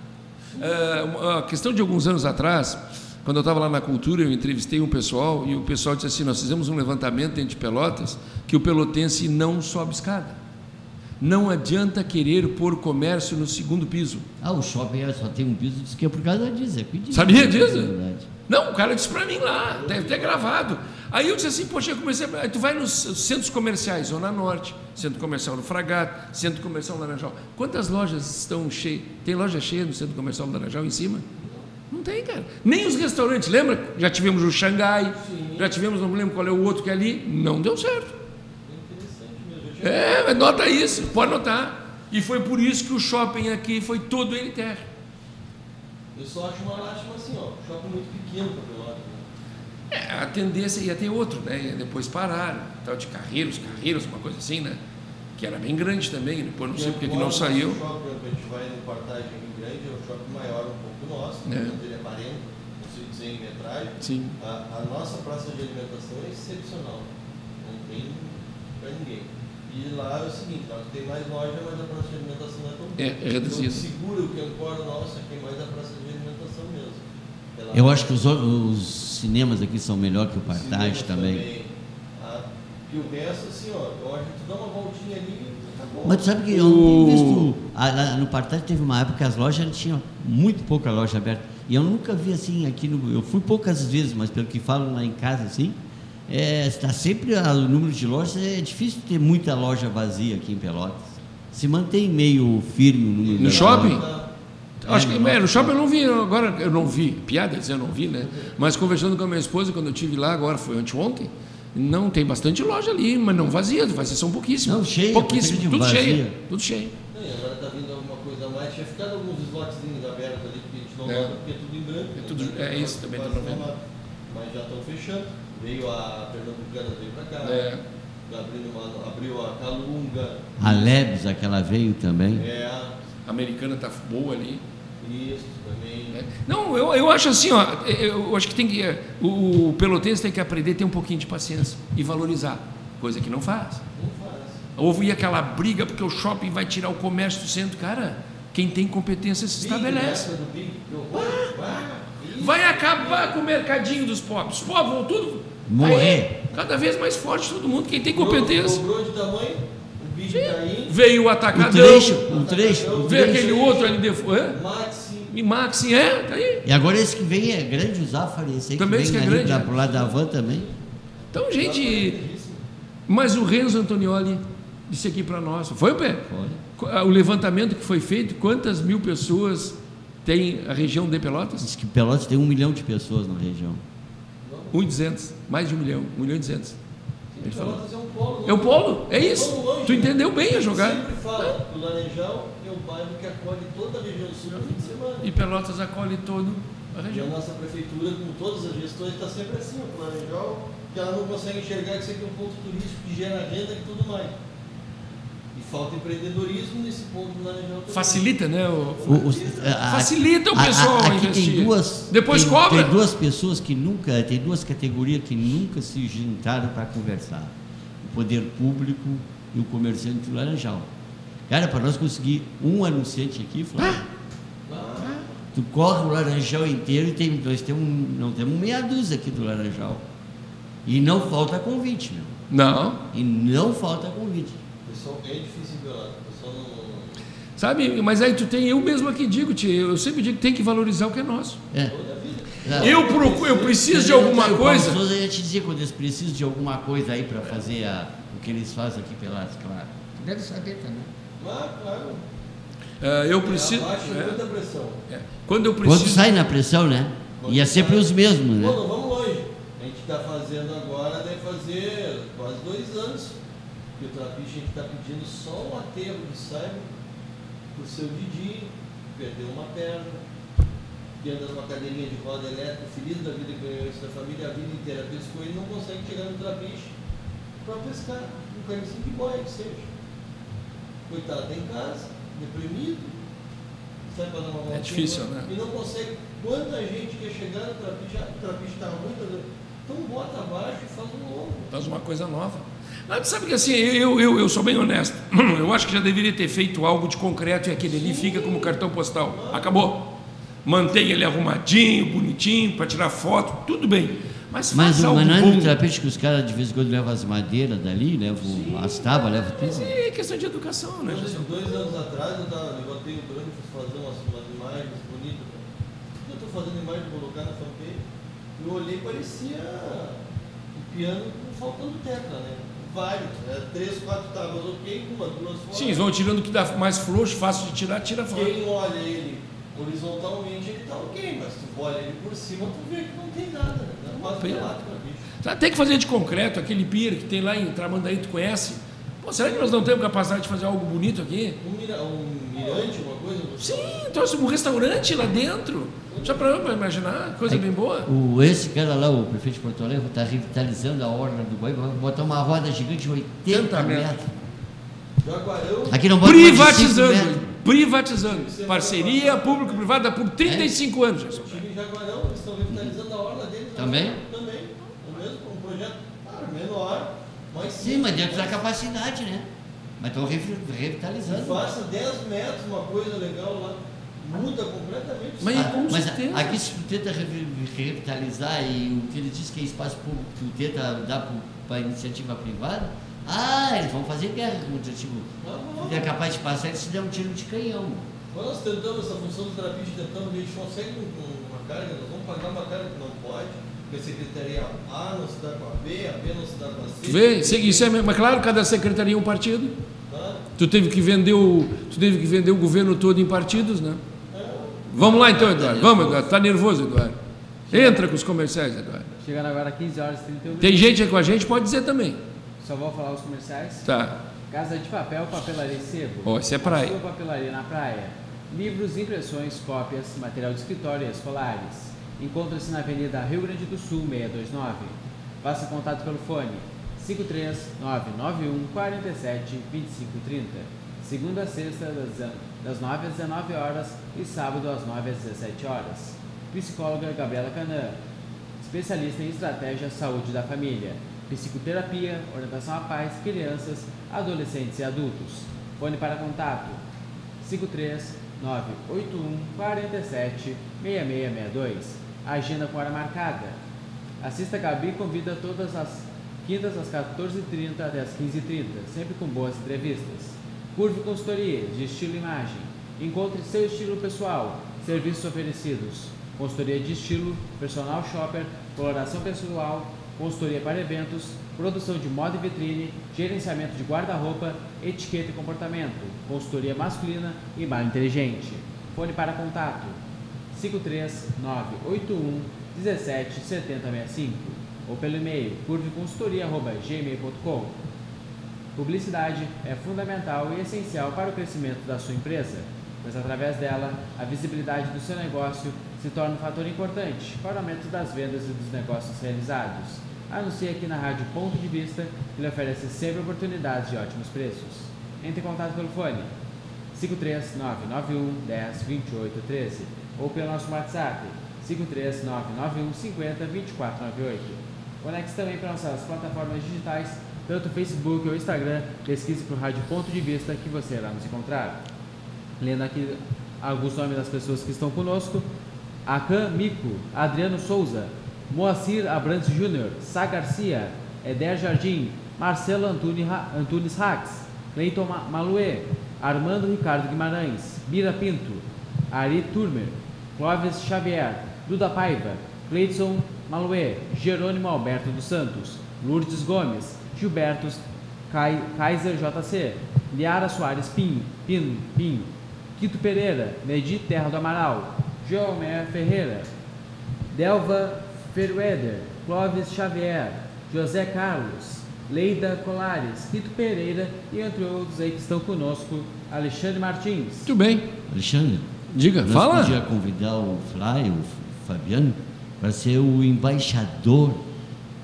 É, a questão de alguns anos atrás, quando eu estava lá na cultura, eu entrevistei um pessoal e o pessoal disse assim: Nós fizemos um levantamento dentro de Pelotas que o pelotense não sobe escada. Não adianta querer pôr comércio no segundo piso. Ah, o shopping é- só tem um piso, diz que é por causa disso. É cuidado. Sabia disso? É. Não, o cara disse para mim lá, deve ter gravado. Aí eu disse assim, poxa, eu comecei, a- aí tu vai nos centros comerciais, Zona Norte, Centro Comercial do Fragato, Centro Comercial Laranjal. Quantas lojas estão cheias? Tem loja cheia no Centro Comercial do Laranjal em cima? Não tem, cara. Nem os restaurantes, lembra? Já tivemos o Xangai, já tivemos, não me lembro qual é o outro que é ali, não deu certo. Interessante mesmo. Eu tinha- É, nota isso, pode notar. E foi por isso que o shopping aqui foi todo ele terra. Eu só acho uma lástima assim, ó. Shopping muito pequeno para Pelotas. Né? É, a tendência ia ter outro, né? E Depois pararam, tal de Carreiros, Carreiros, uma coisa assim, né? Que era bem grande também, depois não sei porque que não saiu. O shopping, a gente vai no Portagem Rio Grande, é um shopping maior um pouco nosso, É. é. ele é 40, não sei dizer em metragem. Sim. A, a nossa praça de alimentação é excepcional, não tem para ninguém. E lá é o seguinte, lá tem mais loja, mas a praça de alimentação não é tão É, é reduzido. Então, segura o que ancora nossa, aqui é mais a praça de alimentação mesmo. Pela- Eu acho que os, os cinemas aqui são melhor que o Partage Cinema também. Ah, que o resto, assim, ó, eu acho que tu dá uma voltinha ali e acabou. Mas tu sabe que eu não tenho visto. no Partage teve uma época que as lojas tinham muito pouca loja aberta. E eu nunca vi assim aqui no. Eu fui poucas vezes, mas pelo que falam lá em casa, assim, é, está sempre o número de lojas. É difícil ter muita loja vazia aqui em Pelotas. Se mantém meio firme o número No de shopping? lojas. Tá. Acho que no é, no shopping eu não vi, agora eu não vi, piada dizer eu não vi, né? Mas conversando com a minha esposa, quando eu estive lá, agora foi anteontem, não tem bastante loja ali, mas não vazias, vazias são pouquíssimas. Não, cheia, pouquíssimas, eu tudo vazia. cheio, tudo cheio. E agora tá vindo alguma coisa a mais. Tinha ficado alguns slotzinhos abertos ali que a gente não É. nota porque é tudo em branco. É né? tudo- é isso, também não nota. Mas já estão fechando. Veio a Pernambucana, veio pra cá. É. Abriu, uma, abriu a Calunga. A Lebes, aquela veio também. É, A americana tá boa ali. isso também. né? Não, eu, eu acho assim, ó, eu acho que tem que. é, O, o pelotense tem que aprender a ter um pouquinho de paciência e valorizar, coisa que não faz. Não faz. Houve aquela briga porque o shopping vai tirar o comércio do centro. Cara, quem tem competência se Big, estabelece. né? Do Big, Vai acabar com o mercadinho dos pobres. Os pobres vão tudo Morrer. aí, cada vez mais forte todo mundo. Quem tem competência. De tamanho, o Big tá aí. Veio o O atacadão, trecho, o trecho, o veio trecho. aquele outro ali de é? Maxi. E Maxi, é, tá aí. E agora esse que vem é grande, o Zafari, esse aí Também que esse vem que é ali grande, pra, né? pro lado da van também. Então, gente, mas o Renzo Antonioli disse aqui para nós, foi o pé? Olha. O levantamento que foi feito, quantas mil pessoas tem a região de Pelotas? Diz que Pelotas tem um milhão de pessoas na região. 1 e 200, mais de um milhão, 1 milhão e 200. Ele falou. Pelotas é um polo. É o polo, é isso. Longe, Tu né? entendeu bem a gente jogada. sempre fala que o Laranjal é o bairro que acolhe toda a região sul no fim de semana. E Pelotas acolhe todo a E a região. nossa prefeitura, com todas as gestões, está sempre assim, o Laranjal, que ela não consegue enxergar que isso aqui é um ponto turístico que gera renda e tudo mais. Falta empreendedorismo nesse ponto do Laranjal. Facilita, né? O, O- o- a- Facilita o a- a- pessoal a aqui investir. tem duas. Depois tem, cobra. Tem duas pessoas que nunca, tem duas categorias que nunca se juntaram para conversar: o poder público e o comerciante do Laranjal. Cara, para nós conseguir um anunciante aqui, Flávio, Ah, tu corre o Laranjal inteiro e tem, nós temos, não temos meia dúzia aqui do Laranjal. E não falta convite, meu. Não. E não falta convite. Pessoal, é difícil em Pelotas. O pessoal não. Sabe? Mas aí tu tem, eu mesmo aqui digo, tia, eu sempre digo que tem que valorizar o que é nosso. É. Toda a vida. Eu, procuro, eu preciso de alguma eu- coisa. Souza ia te dizer quando eles precisam de alguma coisa aí para fazer a- o que eles fazem aqui pelas, claro. Tu deve saber também. Ah, claro. Ah, eu preciso. É, muita pressão. é. Quando eu Quando preciso. sai na pressão, né? E é sempre os mesmos, né? Pô, não vamos longe. A gente está fazendo agora, deve fazer quase dois anos que o trapiche a gente está pedindo só um aterro de saiba pro seu Didi, perdeu uma perna, que anda numa cadeirinha de roda elétrica, feliz da vida, ganhou isso da família a vida inteira, pescou ele não consegue chegar no trapiche para pescar, um canicinho de boia que seja. Coitado, tá em casa, deprimido, sai para dar uma voltinha. difícil, né? E não consegue. Quanta gente quer chegar no trapiche, ah, o trapiche está ruim, tá doido. então bota abaixo e faz um novo. Faz uma coisa nova. Tu sabe que assim, eu, eu, eu sou bem honesto. (clears throat) Eu acho que já deveria ter feito algo de concreto e aquele ali fica como cartão postal. Acabou. Mantém ele arrumadinho, bonitinho, para tirar foto, tudo bem. Mas Mas, mas não é no tapete que os caras de vez em quando levam as madeiras dali, levam as tábuas, levam Mas tudo. é questão de educação, né? Dois, dois anos atrás eu tava, levantei o e fui fazer umas, umas imagens bonitas. Eu estou fazendo imagem para colocar na fanpage. Eu olhei parecia o piano com- faltando tecla, né? Vários, né? três, quatro tábuas, ok, uma, duas fora. Sim, eles vão tirando o que dá mais frouxo, fácil de tirar, tira fora. Quem olha ele horizontalmente, ele tá ok, mas tu olha ele por cima, tu vê que não tem nada, né? Tá quase Pena. pelado, cara, bicho. Tá, Tem que fazer de concreto, aquele pier que tem lá em Tramandaí, tu conhece? Pô, será que nós não temos capacidade de fazer algo bonito aqui? Um, mira, um mirante, uma coisa. Sim, trouxe um restaurante lá dentro. Já para imaginar, coisa bem boa. O, esse cara lá, o prefeito de Porto Alegre, está revitalizando a orla do Guaíba, vai botar uma roda gigante de 80 80 metros. metros. Jaguarão, Aqui não bota Privatizando, metros. privatizando. Parceria público-privada por 35 anos. Jesus. Tive em Jaguarão, eles estão revitalizando a orla deles. Também? Também. O mesmo, um projeto, claro, menor, mas Sim, mas dentro da capacidade, né? Mas estão revitalizando. faça 10 metros, uma coisa legal lá, muda completamente. o Mas- Ah, com mas aqui se tu tenta revi- revitalizar e o que ele diz que é espaço público, tu tenta dar para iniciativa privada, ah, eles vão fazer guerra com o iniciativa. Ah, é capaz de passar, eles se der um tiro de canhão. Quando nós tentamos essa função do trapiche, tentamos, a gente consegue um- um- uma carga, nós vamos pagar uma carga que não pode, porque a secretaria A não se dá com a B, a B não se dá com a C. Tu vê? Isso é- mas claro, cada secretaria é um partido. Tá? Tu teve que vender o, tu teve que vender o governo todo em partidos, né? Vamos lá então, Eduardo. Vamos, Eduardo. Tá nervoso, Eduardo. Entra com os comerciais, Eduardo. Chegando agora 15 horas e 31 Tem gente aí com a gente, pode dizer também. Só vou falar os comerciais. Tá. Casa de Papel, Papelaria Sebo. Ó, isso é praia. Sua papelaria na praia. Livros, impressões, cópias, material de escritório e escolares. Encontra-se na Avenida Rio Grande do Sul, 629. Faça contato pelo fone 53991 47 2530. Segunda a sexta, das das 9 às 19 horas e sábado às 9 às 17 horas. Psicóloga Gabriela Canã. Especialista em estratégia saúde da família, psicoterapia, orientação a pais, crianças, adolescentes e adultos. Fone para contato 53981 47 6662. Agenda com hora marcada. Assista Gabi convida todas as quintas às 14h30 até às 15h30, sempre com boas entrevistas. Curve Consultoria, de estilo imagem. Encontre seu estilo pessoal. Serviços oferecidos. Consultoria de estilo, personal shopper, coloração pessoal, consultoria para eventos, produção de moda e vitrine, gerenciamento de guarda-roupa, etiqueta e comportamento, consultoria masculina e bar inteligente. Fone para contato 53981 17 7065 ou pelo e-mail curveconsultoria.gmail.com Publicidade é fundamental e essencial para o crescimento da sua empresa, pois através dela a visibilidade do seu negócio se torna um fator importante para o aumento das vendas e dos negócios realizados. Anuncie aqui na Rádio Ponto de Vista, que lhe oferece sempre oportunidades de ótimos preços. Entre em contato pelo fone 53991 10 28 13 ou pelo nosso WhatsApp 53991 50 2498. Conecte também para nossas plataformas digitais, tanto Facebook ou Instagram, pesquise por Rádio Ponto de Vista que você irá nos encontrar. Lendo aqui alguns nomes das pessoas que estão conosco: Akan Mico, Adriano Souza, Moacir Abrantes Júnior, Sá Garcia, Eder Jardim, Marcelo Antunes, Ra- Antunes Rax, Cleiton Ma- Maluê, Armando Ricardo Guimarães, Bira Pinto, Ari Turmer, Clóvis Xavier, Duda Paiva, Cleidson Maluê, Jerônimo Alberto dos Santos, Lourdes Gomes, Gilberto Kai- Kaiser JC, Liara Soares Pinho, Pinho, Pinho, Quito Pereira, Nedi Terra do Amaral, Joelmer Ferreira, Delva Ferweder, Clóvis Xavier, José Carlos, Leida Colares, Quito Pereira e entre outros aí que estão conosco, Alexandre Martins. Muito bem. Alexandre, Diga, nós fala. podia convidar o Fly, o Fabiano, para ser o embaixador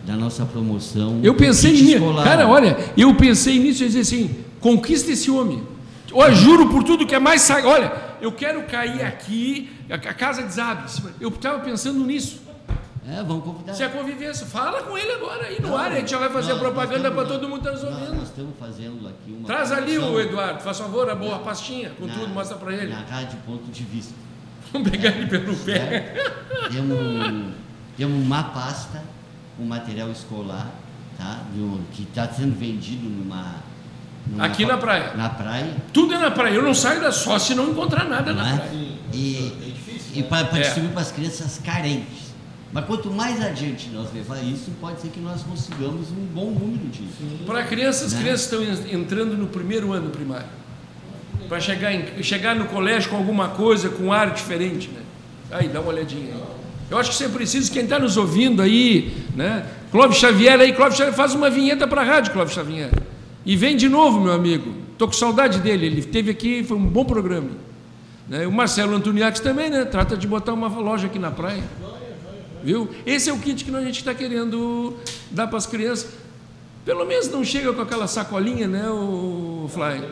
da nossa promoção. Eu pensei nisso. Cara, olha, eu pensei nisso e disse assim: conquista esse homem. Olha, juro por tudo que é mais sagrado. Olha, eu quero cair aqui, a a casa desabre. Eu estava pensando nisso. É, vamos convidar. Se a convivência, fala com ele agora aí no Não, ar, a gente já vai fazer nós- propaganda para todo mundo estar nos nós- ouvindo. Nós estamos fazendo aqui uma. Traz ali o Eduardo, faz favor, a boa pastinha, com na- tudo, mostra para ele. Na rádio ponto de vista. Vamos pegar ele pelo pé. Temos, um- temos uma pasta com material escolar, tá? Que está sendo vendido numa, numa Aqui pa- na praia. Na praia. Tudo é na praia. Eu não saio da só se não encontrar nada não na é? praia. E, é difícil, e né? para É. distribuir para as crianças carentes. Mas quanto mais adiante nós levar isso, pode ser que nós consigamos um bom número disso. Para crianças, as Né? crianças estão en- entrando no primeiro ano primário. Para chegar, em- chegar no colégio com alguma coisa, com ar diferente. Né? Aí, dá uma olhadinha aí. Eu acho que você precisa, quem está nos ouvindo aí, né? Clóvis Xavier aí, Clóvis Xavier faz uma vinheta para a rádio, Clóvis Xavier. E vem de novo, meu amigo. Estou com saudade dele. Ele esteve aqui, foi um bom programa. Né? O Marcelo Antoniakis também, né? Trata de botar uma loja aqui na praia. Viu? Esse é o kit que a gente está querendo dar para as crianças. Pelo menos não chega com aquela sacolinha, né, o Fly?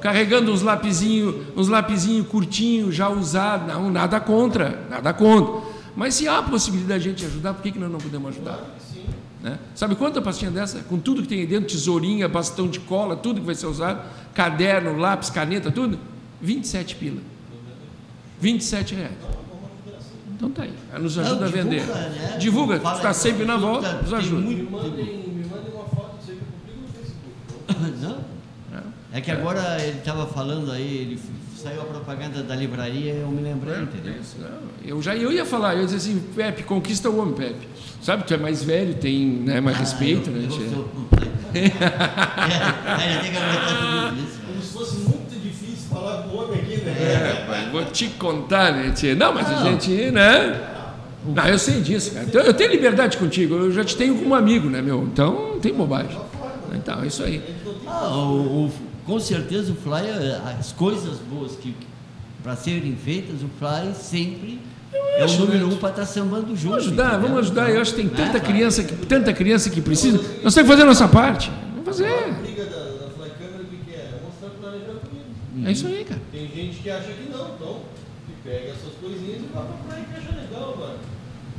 Carregando uns lapisinhos, uns lapisinhos curtinhos, já usados. Não, nada contra, nada contra. Mas se há a possibilidade de a gente ajudar, por que, que nós não podemos ajudar? Né? Sabe quanta pastinha dessa? Com tudo que tem aí dentro, tesourinha, bastão de cola, tudo que vai ser usado, caderno, lápis, caneta, tudo? 27 pila. 27 reais. Então tá aí. Nos ajuda Não, a vender. divulga, né? Divulga, Fala está sempre na divulga, volta, nos ajuda. muito- Me mandem, me mandem uma foto disso aí que eu publico no Facebook. (laughs) Não? É que agora ele estava falando aí, ele saiu a propaganda da livraria, eu me lembrei, entendeu? Isso, não. Eu já eu ia falar, eu ia dizer assim, Pepe, conquista o homem, Pepe. Sabe, tu é mais velho, tem né, mais Ah, respeito, eu, né? Eu sou... (laughs) é. Como se fosse muito difícil falar com o homem aqui, né? É, pai, vou te contar, né, tia? Não, mas a Não. gente, né? Não, eu sei disso, cara. Então, eu tenho liberdade contigo, eu já te tenho como amigo, né, meu? Então, não tem bobagem. Então, é isso aí. Ah, o, o- com certeza o Fly, eh, as coisas boas que para serem feitas, o Fly sempre é o acho, número um para estar sambando junto. Vamos ajudar, entendeu? vamos ajudar. Eu acho que tem Né, tanta criança que, tanta criança que precisa. Nós temos que fazer a nossa parte. Vamos A fazer. briga da, da Fly Câmara, o que, é? É mostrar o planejamento. É isso aí, cara. Tem gente que acha que não, então, que pega essas coisinhas e vai praia que acha legal, mano.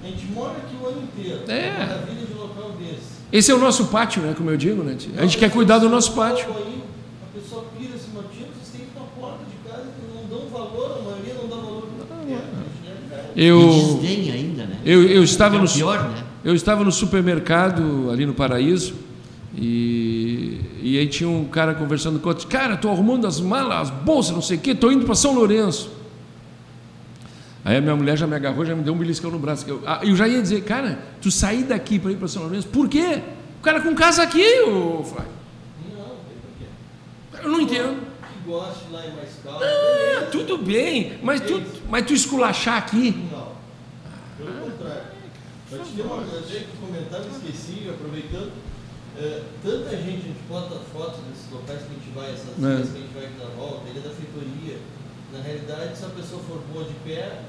A gente mora aqui o ano inteiro. É. Maravilha de local desse. Esse é o nosso pátio, né? Como eu digo, né? A gente quer cuidar do nosso pátio. Aí, a pessoa pira esse motivo, vocês têm que ir na porta de casa que não dão valor, a maioria não dá valor pro que é. E Eu, desdém ainda, né? eu, eu estava É no, pior, né? eu estava no supermercado ali no Paraíso e, e aí tinha um cara conversando com outro. Cara, estou arrumando as malas, as bolsas, não sei o quê, estou indo para São Lourenço. Aí a minha mulher já me agarrou, já me deu um beliscão no braço. Eu, ah, eu já ia dizer, cara, tu sair daqui para ir para São Lourenço, por quê? O cara com casa aqui, ô Flávio. Não, tem porquê. Eu não entendo. Que goste lá em mais calma. Tudo bem, mas tu, mas tu esculachar aqui. Não. Pelo contrário. Eu te dei uma tinha que comentar, me esqueci, aproveitando. É, tanta gente, a gente bota fotos desses locais que a gente vai, essas É. que a gente vai aqui na volta, ilha da feitoria. Na realidade, se a pessoa for boa de pé,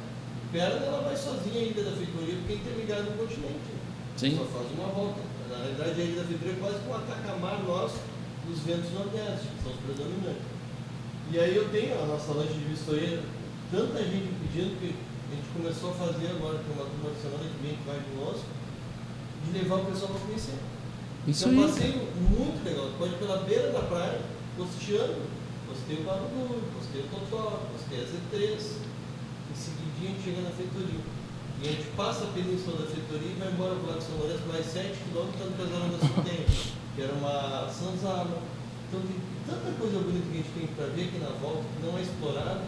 perna ela vai sozinha ilha da feitoria porque é interligada no continente. Sim. Só faz uma volta. Na realidade, a ilha da feitoria é quase um atacamar nosso dos ventos nordeste, que são os predominantes. E aí eu tenho a nossa lanche de vistoria, tanta gente pedindo que a gente começou a fazer agora, tem uma turma de semana que vem que vai conosco, de levar o pessoal para conhecer. Isso é um passeio muito legal. Pode ir pela beira da praia, costeando, costeio o Barro Duro, costeio o Totó, costeio a Z3. Em seguidinha a gente chega na feitoria. E a gente passa a península da feitoria e vai embora para o lado de São Lourenço, mais 7 km do Casarão da Sorteia, que era uma Sanzala. Então tem tanta coisa bonita que a gente tem para ver aqui na volta, que não é explorada.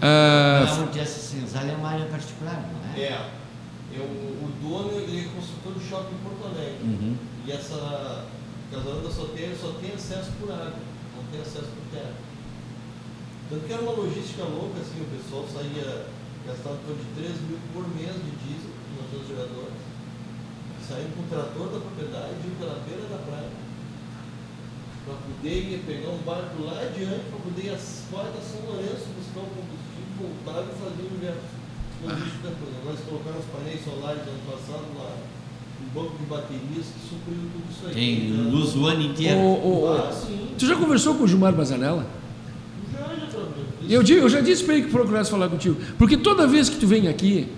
Não, porque essa senzala é uma área particular, não é? É. Eu, o dono ele é construtor de shopping em Porto Alegre. Uhum. E essa Casarão da Soteira só tem acesso por água, não tem acesso por terra. Tanto que era uma logística louca, assim, o pessoal saía, gastava em torno de 3 mil por mês de diesel nos seus geradores, saindo com o trator da propriedade, indo pela beira da praia, para poder ir pegar um barco lá adiante, para poder ir às quadras São Lourenço buscar o combustível, voltar e fazer o inverno. Logística da. Nós colocamos painéis solares ano passado lá, um banco de baterias que supriu tudo isso aí. Tem Já- luz o ano inteiro. ô, ô, ô, Ah, sim. tu já conversou com o Gilmar Bazanella? Já, já Eu, digo, eu já disse para ele que procurasse falar contigo. Porque toda vez que tu vem aqui,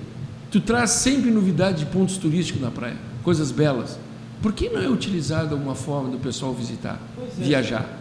tu traz sempre novidade de pontos turísticos na praia, coisas belas. Por que não é utilizada uma forma do pessoal visitar, é. viajar?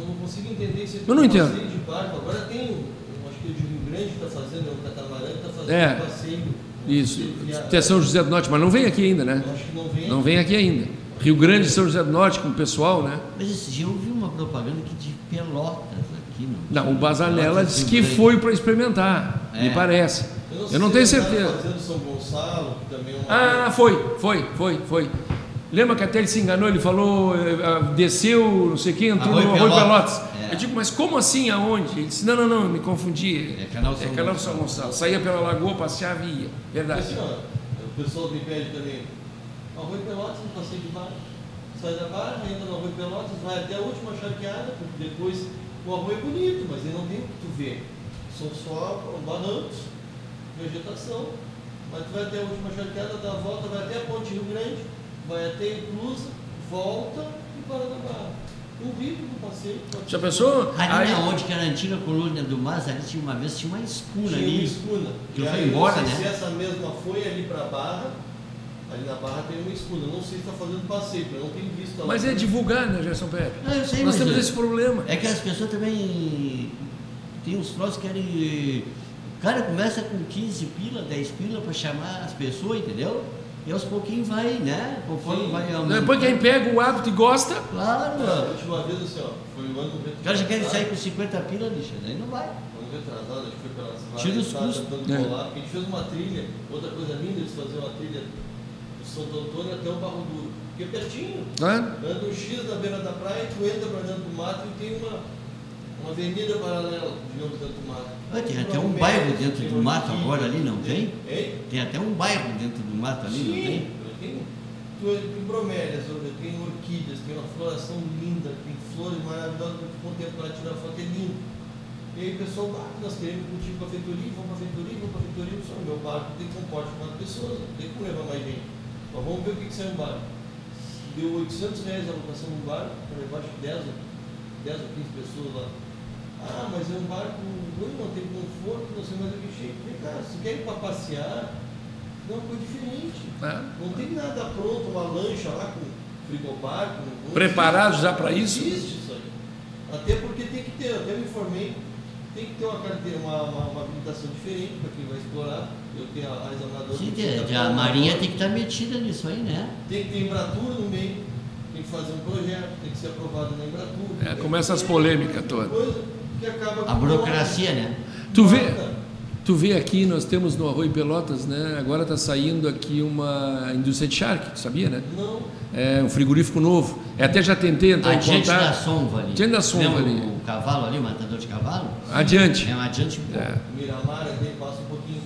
Eu não consigo entender esse Eu não entendo. passeio de barco. Agora tem, um, eu acho que o de Rio Grande está fazendo, o catamarã está fazendo É. um passeio. Isso, até São José do Norte, mas não vem aqui ainda, né? Eu acho que não vem. Não vem aqui ainda. Rio Grande e São José do Norte com o pessoal, né? Mas esse dia eu vi uma propaganda aqui de Pelotas aqui, não. Não, o Bazanella disse que Grande. foi para experimentar, me É. parece. sei Eu não se tenho ele tá certeza. fazendo São Gonçalo, que também é uma. Ah, foi, foi, foi, foi. Lembra que até ele se enganou, ele falou, eh, ah, desceu, não sei quem, entrou Arroio no Arroio Pelotas. Pelotas. É. Eu digo, mas como assim, aonde? Ele disse, não, não, não, me confundi. É Canal São É Canal Gonçalo. São Gonçalo. Saía pela lagoa, passeava e ia. Verdade. O pessoal me pede também. Arroio Pelotas, um passeio de barco. Sai da barra, entra no Arroio Pelotas, vai até a última charqueada, porque depois o arroio é bonito, mas ele não tem o que tu ver. São só barrancos, vegetação. Mas tu vai até a última charqueada, dá a volta, vai até a Ponte Rio Grande, vai até Inclusa, volta e para na barra. Um ritmo do passeio. pode Já pensou? Ali Aí- na onde que era a antiga colônia do Mas, ali tinha uma vez tinha uma escuna Tinha uma ali. escuna. Que foi embora, não sei né? se essa mesma foi ali para Barra. Ali na Barra tem uma escuna. Eu Não sei se está fazendo passeio, porque eu não tenho visto. Mas é divulgar, né, Gerson Pérez? Não, eu sei, Nós mas temos é- esse problema. É que as pessoas também tem uns troços que querem. O cara começa com 15 pila, 10 pila para chamar as pessoas, entendeu? E aos pouquinhos vai, né? Conforme Sim. vai aumentando. Depois quem pega o hábito e gosta, Claro, A última vez assim, ó, foi o ano o cara já quer sair com 50 pila, bicho, daí não vai. Ano retrasado, acho que foi pelas Tira os custos. tentando É. colar, porque a gente fez uma trilha, outra coisa linda, eles faziam uma trilha do Santo Antônio até o Barro Duro. Porque é pertinho. né? Anda um X na beira da praia, tu entra para dentro do mato e tem uma, uma avenida paralela, digamos, dentro do mato. Ah, tem até um bairro dentro do mato agora ali, não tem? Tem até um bairro dentro do mato ali, não tem? Tem, bromélias, tem orquídeas, tem uma floração linda, tem flores maravilhosas para contemplar, tirar foto, é lindo. E aí o pessoal, ah, nós queremos curtir com a feitoria, vamos a feitoria, vamos a feitoria, só o meu barco tem comporte quatro pessoas, não tem como levar mais gente. Mas vamos ver o que, que sai um barco. Deu 800 reais a locação do barco, para levar acho que 10, ou- 10 ou 15 pessoas lá. Ah, mas é um barco ruim, não tem conforto, não sei mais o que chega. Vem cá, se quer ir para passear, não é uma coisa diferente. Né? Não tem nada pronto, uma lancha lá com frigobar. Com, não Preparado existe. já pra isso? Não existe isso aí. Até porque tem que ter, até me informei, tem que ter uma carteira, uma, uma, uma habilitação diferente para quem vai explorar. Eu tenho a áreas amadoras. Sim, que tem- a Marinha tem que estar metida nisso aí, né? Tem que ter Embratur no meio, tem que fazer um projeto, tem que ser aprovado na Embratur. É, começa as polêmicas todas. A burocracia, né? Tu vê, tu vê aqui, nós temos no Arroio Pelotas, né? Agora está saindo aqui uma indústria de charque, tu sabia, né? Não, É um frigorífico novo. É, até já tentei entrar em Adiante da contato. Somva ali. Adiante da Somva Lembra ali. O cavalo ali, o matador de cavalo? Adiante. É um adiante um pouco. É, Miramar ali passa um pouquinho.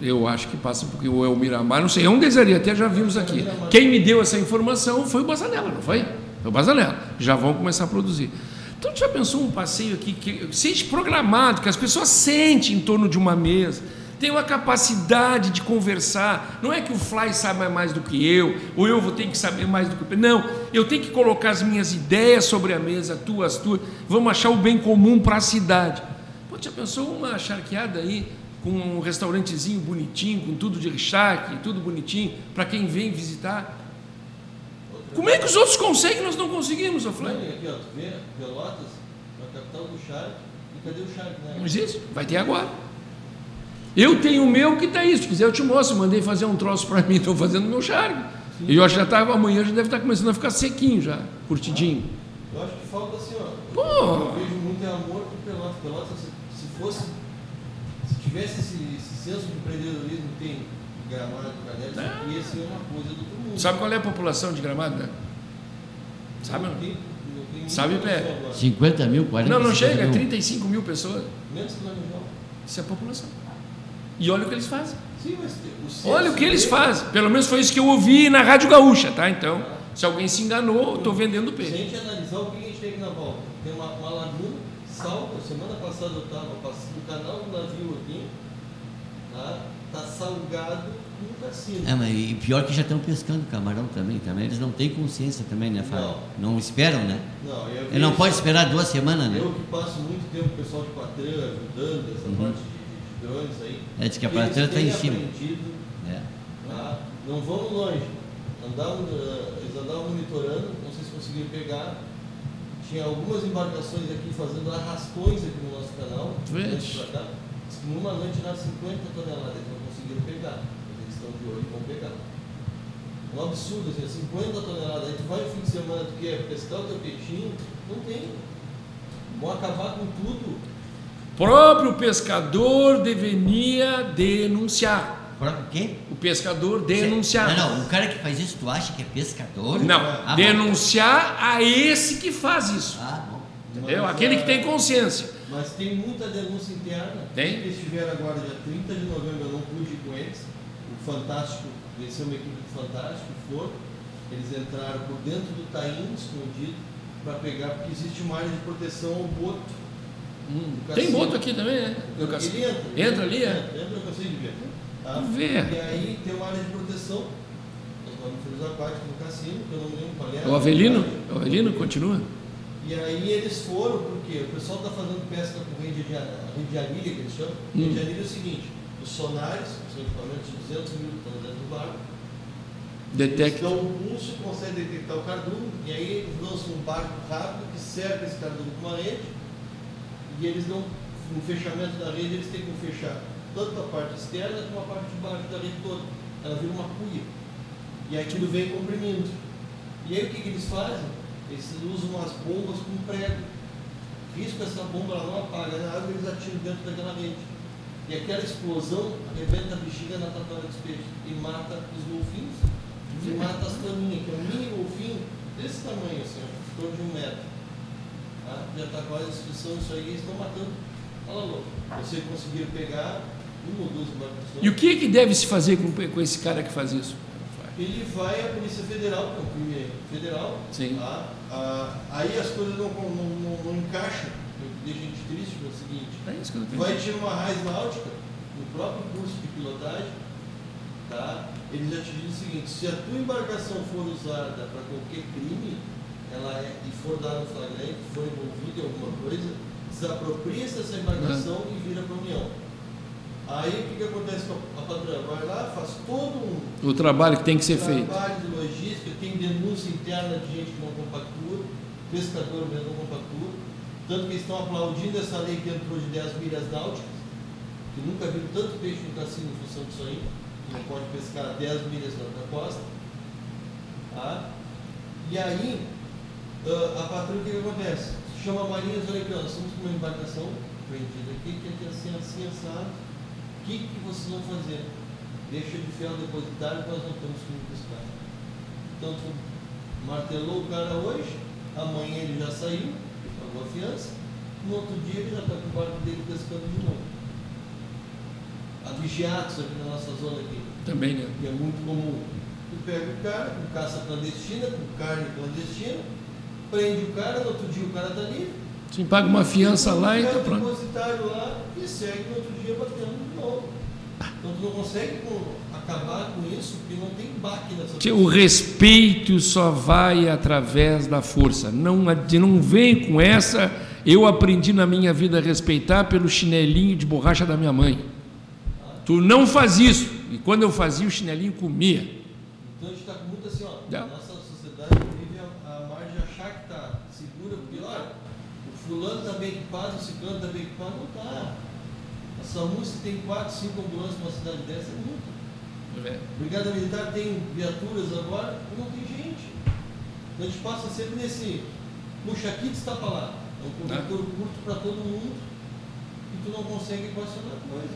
eu acho que passa um pouquinho. Ou é o Miramar, não sei. É um deles ali, até já vimos aqui. Quem me deu essa informação foi o Bazanella, não foi? Foi o Bazanella. Já vão começar a produzir. Então, já pensou um passeio aqui que seja programado, que as pessoas sentem em torno de uma mesa, tem uma capacidade de conversar. Não é que o Fly saiba mais do que eu, ou eu vou ter que saber mais do que o Não, eu tenho que colocar as minhas ideias sobre a mesa, tuas, tuas. Vamos achar o bem comum para a cidade. Pô, já pensou uma charqueada aí, com um restaurantezinho bonitinho, com tudo de charque, tudo bonitinho, para quem vem visitar? Como é que os outros conseguem nós não conseguimos, Fly? Olha aqui, ó, tu vê Pelotas, na capital do Charque. E cadê o Charque, né? Não existe? Vai ter agora. Eu tenho o meu que está isso. Se quiser, eu te mostro. Eu mandei fazer um troço para mim, estou fazendo meu charme. E eu acho que já estava amanhã, já deve estar começando a ficar sequinho já, curtidinho. Eu acho que falta assim, ó. Pô. Eu vejo muito amor por Pelotas. Pelotas, se, se fosse. Se tivesse esse, esse senso de empreendedorismo tem gramado, canela, É. ia ser uma coisa do. Sabe qual é a população de Gramado, né? Sabe? Não não? não Sabe, Pé? noção agora. 50 mil, 40 Não, não 50 chega, é mil. 35 mil pessoas. Menos que região. Isso é a população. E olha o que eles fazem. Sim, mas o Olha o que eles fazem. Pelo menos foi isso que eu ouvi na Rádio Gaúcha, tá? Então, se alguém se enganou, eu estou vendendo Se a peixe. gente analisar o que a gente tem aqui na volta, tem uma, uma laguna, salta, semana passada eu estava no canal do navio aqui, tá, tá salgado. É, mas e pior que já estão pescando camarão também, também. Eles não têm consciência também, né, Fábio? Não. Não esperam, né? Não, eu Ele não pode esperar duas semanas, né? Eu que passo muito tempo com o pessoal de Patran ajudando essa Uhum. parte de, de drones aí. É, diz que a eles Patran tá têm em cima. É. tá? Não vamos longe. Andavam, eh, eles andavam monitorando, não sei se conseguiram pegar. Tinha algumas embarcações aqui fazendo arrastões aqui no nosso canal. Pra cá. Numa noite era 50 toneladas, eles não conseguiram pegar. Mas e vão pegar. Um absurdo, assim, 50 toneladas. Aí tu vai no fim de semana, tu quer pescar o teu peixinho, não tem. Vão acabar com tudo. Próprio pescador deveria denunciar. Próprio quê? O pescador denunciar. Não, não, o cara que faz isso, tu acha que é pescador? Não, Ah, bom. denunciar a esse que faz isso. Ah, bom. Entendeu? Aquele que tem consciência. Mas tem muita denúncia interna. Tem? Eles estiveram agora, dia 30 de novembro, eu não pude ir com eles. Fantástico, venceu uma equipe do Fantástico, foram. Eles entraram por dentro do taim, escondido, para pegar, porque existe uma área de proteção ao boto. Hum, Tem boto aqui também, né? No Ele cassino. entra. Entra ali, é? Entra, entra, eu cansei de ver. Tá? Ver. E aí tem uma área de proteção mamíferos aquáticos no cassino, que eu não lembro qual é. O Avelino? O Avelino continua? E aí eles foram, porque o pessoal está fazendo pesca com rede de, rede de anilha, que eles chamam. Hum. Rede de anilha é o seguinte, os sonares, que são equipamentos de 200 mil estão dentro do barco, Detecta. dão um pulso e conseguem detectar o cardume, e aí eles lançam um barco rápido que cerca esse cardume com uma rede, e eles dão, no fechamento da rede, eles têm que fechar tanto a parte externa como a parte de baixo da rede toda. Ela vira uma cuia. E aquilo vem comprimindo. E aí o que, que eles fazem? Eles usam umas bombas com prego. Risco essa bomba, ela não apaga na água, eles atiram dentro daquela rede. E aquela explosão arrebenta a bexiga na tapada dos peixes e mata os golfinhos e mata as planinhas, que é um mini golfinho desse tamanho, assim, ó, torno de um metro. Tá? Já está quase a inscrição, isso aí, eles estão matando. Fala louco. Vocês conseguiram pegar uma ou duas embarcações. E o que, que deve se fazer com, com esse cara que faz isso? Ele vai à Polícia Federal, que é um crime federal. Sim. Tá? Ah, aí as coisas não, não, não, não encaixam. Deixa a gente triste é o seguinte: É isso que eu vai tirar uma raiz náutica no próprio curso de pilotagem. Tá? Eles já te dizem o seguinte: se a tua embarcação for usada para qualquer crime, ela é, e for dado um flagrante, for envolvida em alguma coisa, desapropria-se dessa embarcação e vira para a União. Aí o que, que acontece com a, a patrã? Vai lá, faz todo um O trabalho que tem que ser feito. trabalho de logística, tem denúncia interna de gente que não compactua, pescador mesmo não compactua, tanto que estão aplaudindo essa lei que entrou de 10 milhas náuticas, que nunca viram tanto peixe no cassino em função disso aí, que não pode pescar 10 milhas na costa. Tá? E aí, ah, a patrulha, o que, que acontece? Chama a Marinha e diz, olha aqui, nós estamos com uma embarcação prendida aqui, que aqui assim, assim, assado. O que, que vocês vão fazer? Deixa de fiel depositário nós não temos como pescar. Então, martelou o cara hoje, amanhã ele já saiu, pagou a fiança, no outro dia ele já está com o barco dele pescando de novo. A vigiatos aqui na nossa zona aqui, Também, né? que é muito comum. Tu pega o cara com caça clandestina, com carne clandestina, prende o cara, no outro dia o cara está livre. Sim, paga uma fiança lá e tá o pronto. depositário lá e segue no outro dia batendo de novo. Então tu não consegue com- acabar com isso porque não tem baque nessa Tio, O respeito só vai através da força. Não, não vem com essa. Eu aprendi na minha vida a respeitar pelo chinelinho de borracha da minha mãe. Tu não faz isso. E quando eu fazia, o chinelinho comia. Então a gente está com muito assim, ó, a nossa sociedade vive a, a margem de achar que está segura, porque olha, o fulano está bem equipado, o ciclano está bem equipado, não está. A SAMU, se tem 4, 5 ambulâncias numa cidade dessa, é muito. Brigada Militar tem viaturas agora, não tem gente. Então a gente passa sempre nesse. Puxa aqui, destapa lá. É um cobertor curto para todo mundo e tu não consegue equacionar a coisa.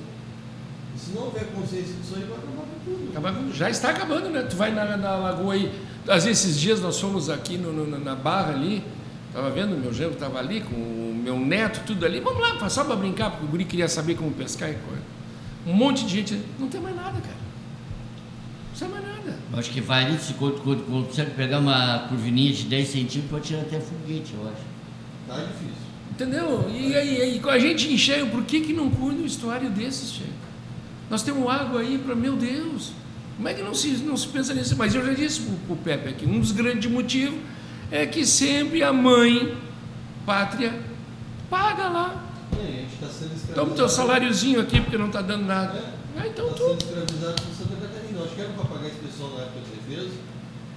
E se não houver consciência disso aí, vai acabar com tudo. Acabar com- Já está acabando, né? Tu vai na, na lagoa aí. Às vezes, esses dias nós fomos aqui no- no- na barra ali. Estava vendo, meu genro estava ali com o meu neto, tudo ali. Vamos lá, só para brincar, porque o guri queria saber como pescar e coisa. Um monte de gente. Não tem mais nada, cara. Não tem mais nada. Eu acho que vai ali, se quando, quando, quando consegue pegar uma curvininha de 10 centímetros, pode tirar até foguete, eu acho. Tá difícil. Entendeu? E aí, aí, a gente enxerga, por que, que não cuida um estuário desses, Chico? Nós temos água aí para, meu Deus. Como é que não se, não se pensa nisso? Mas eu já disse para o Pepe aqui, um dos grandes motivos é que sempre a mãe, pátria, paga lá. É, a gente está sendo escravizado. Toma o teu saláriozinho aqui porque não está dando nada. É, Ah, então está tu. sendo escravizado Eu acho que era para pagar esse pessoal na época de defesa,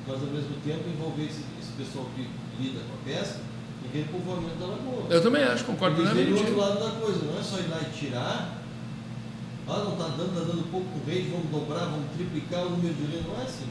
mas ao mesmo tempo envolver esse, esse pessoal que lida com a pesca e aquele povoamento da lagoa. Eu também acho, concordo veem o outro plenamente. lado da coisa, não é só ir lá e tirar. Ah, não está dando, está dando pouco com rede, vamos dobrar, vamos triplicar o número de linha. Não é assim.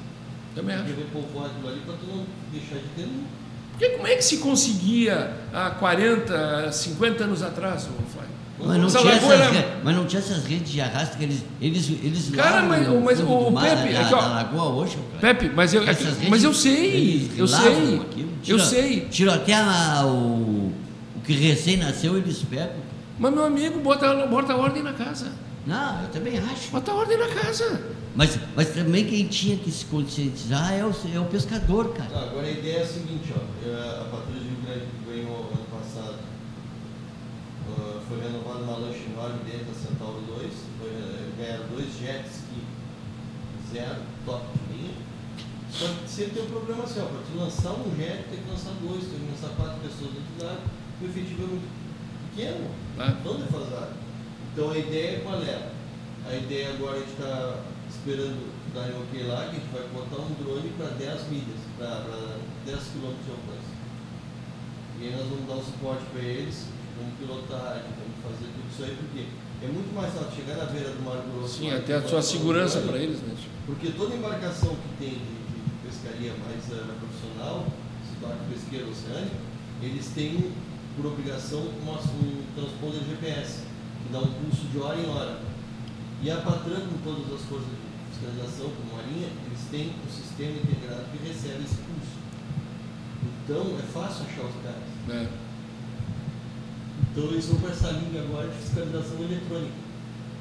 Também acho. Tem que repovoar aquilo ali para tu não deixar de ter nunca. Porque como é que se conseguia há 40, 50 anos atrás, Flávio? Mas não, tinha essas, era- re- mas não tinha essas redes de arrasto que eles, eles, eles Cara, mas- no mas fundo o do mar, Pepe, da, aqui, ó. da lagoa hoje, cara. Pepe, mas eu, Essas redes, mas eu sei, eu sei, aquilo, eu sei. Tiram até a- o, o que recém nasceu, eles pegam. Mas meu amigo, bota, bota ordem na casa. Não, eu também acho. Bota ordem na casa. Mas, mas também quem tinha que se conscientizar é o, é o pescador, cara. Tá, agora a ideia é a seguinte, ó, eu- a Patrulha de Rio Grande que ganhou ano passado, ah, foi renovada uma lancha enorme dentro da Centauro 2, foi, eh, ganharam dois jets que zero, top de linha. Só que sempre tem um problema assim, ó, para tu lançar um jet tem que lançar dois, tem que lançar quatro pessoas dentro da água, o efetivo é muito pequeno, Tá? não defasado. Então a ideia qual é? A ideia agora a gente está esperando dar um ok lá, que a gente vai botar um drone para 10 milhas, para 10 km de alcance. E aí nós vamos dar o suporte para eles, vamos pilotar, vamos fazer tudo isso aí, porque é muito mais fácil chegar na beira do Mar Grosso. Sim, até a sua segurança para eles, né? tio? Porque toda embarcação que tem de, de pescaria mais eh, profissional, esse barco pesqueiro oceânico, eles têm por obrigação uma- um transponder GPS, que dá um pulso de hora em hora. E a Patran, com todas as forças de fiscalização, como a Marinha, eles têm um sistema integrado que recebe esse pulso. Então é fácil achar os caras. É. Então eles vão para essa linha agora de fiscalização eletrônica.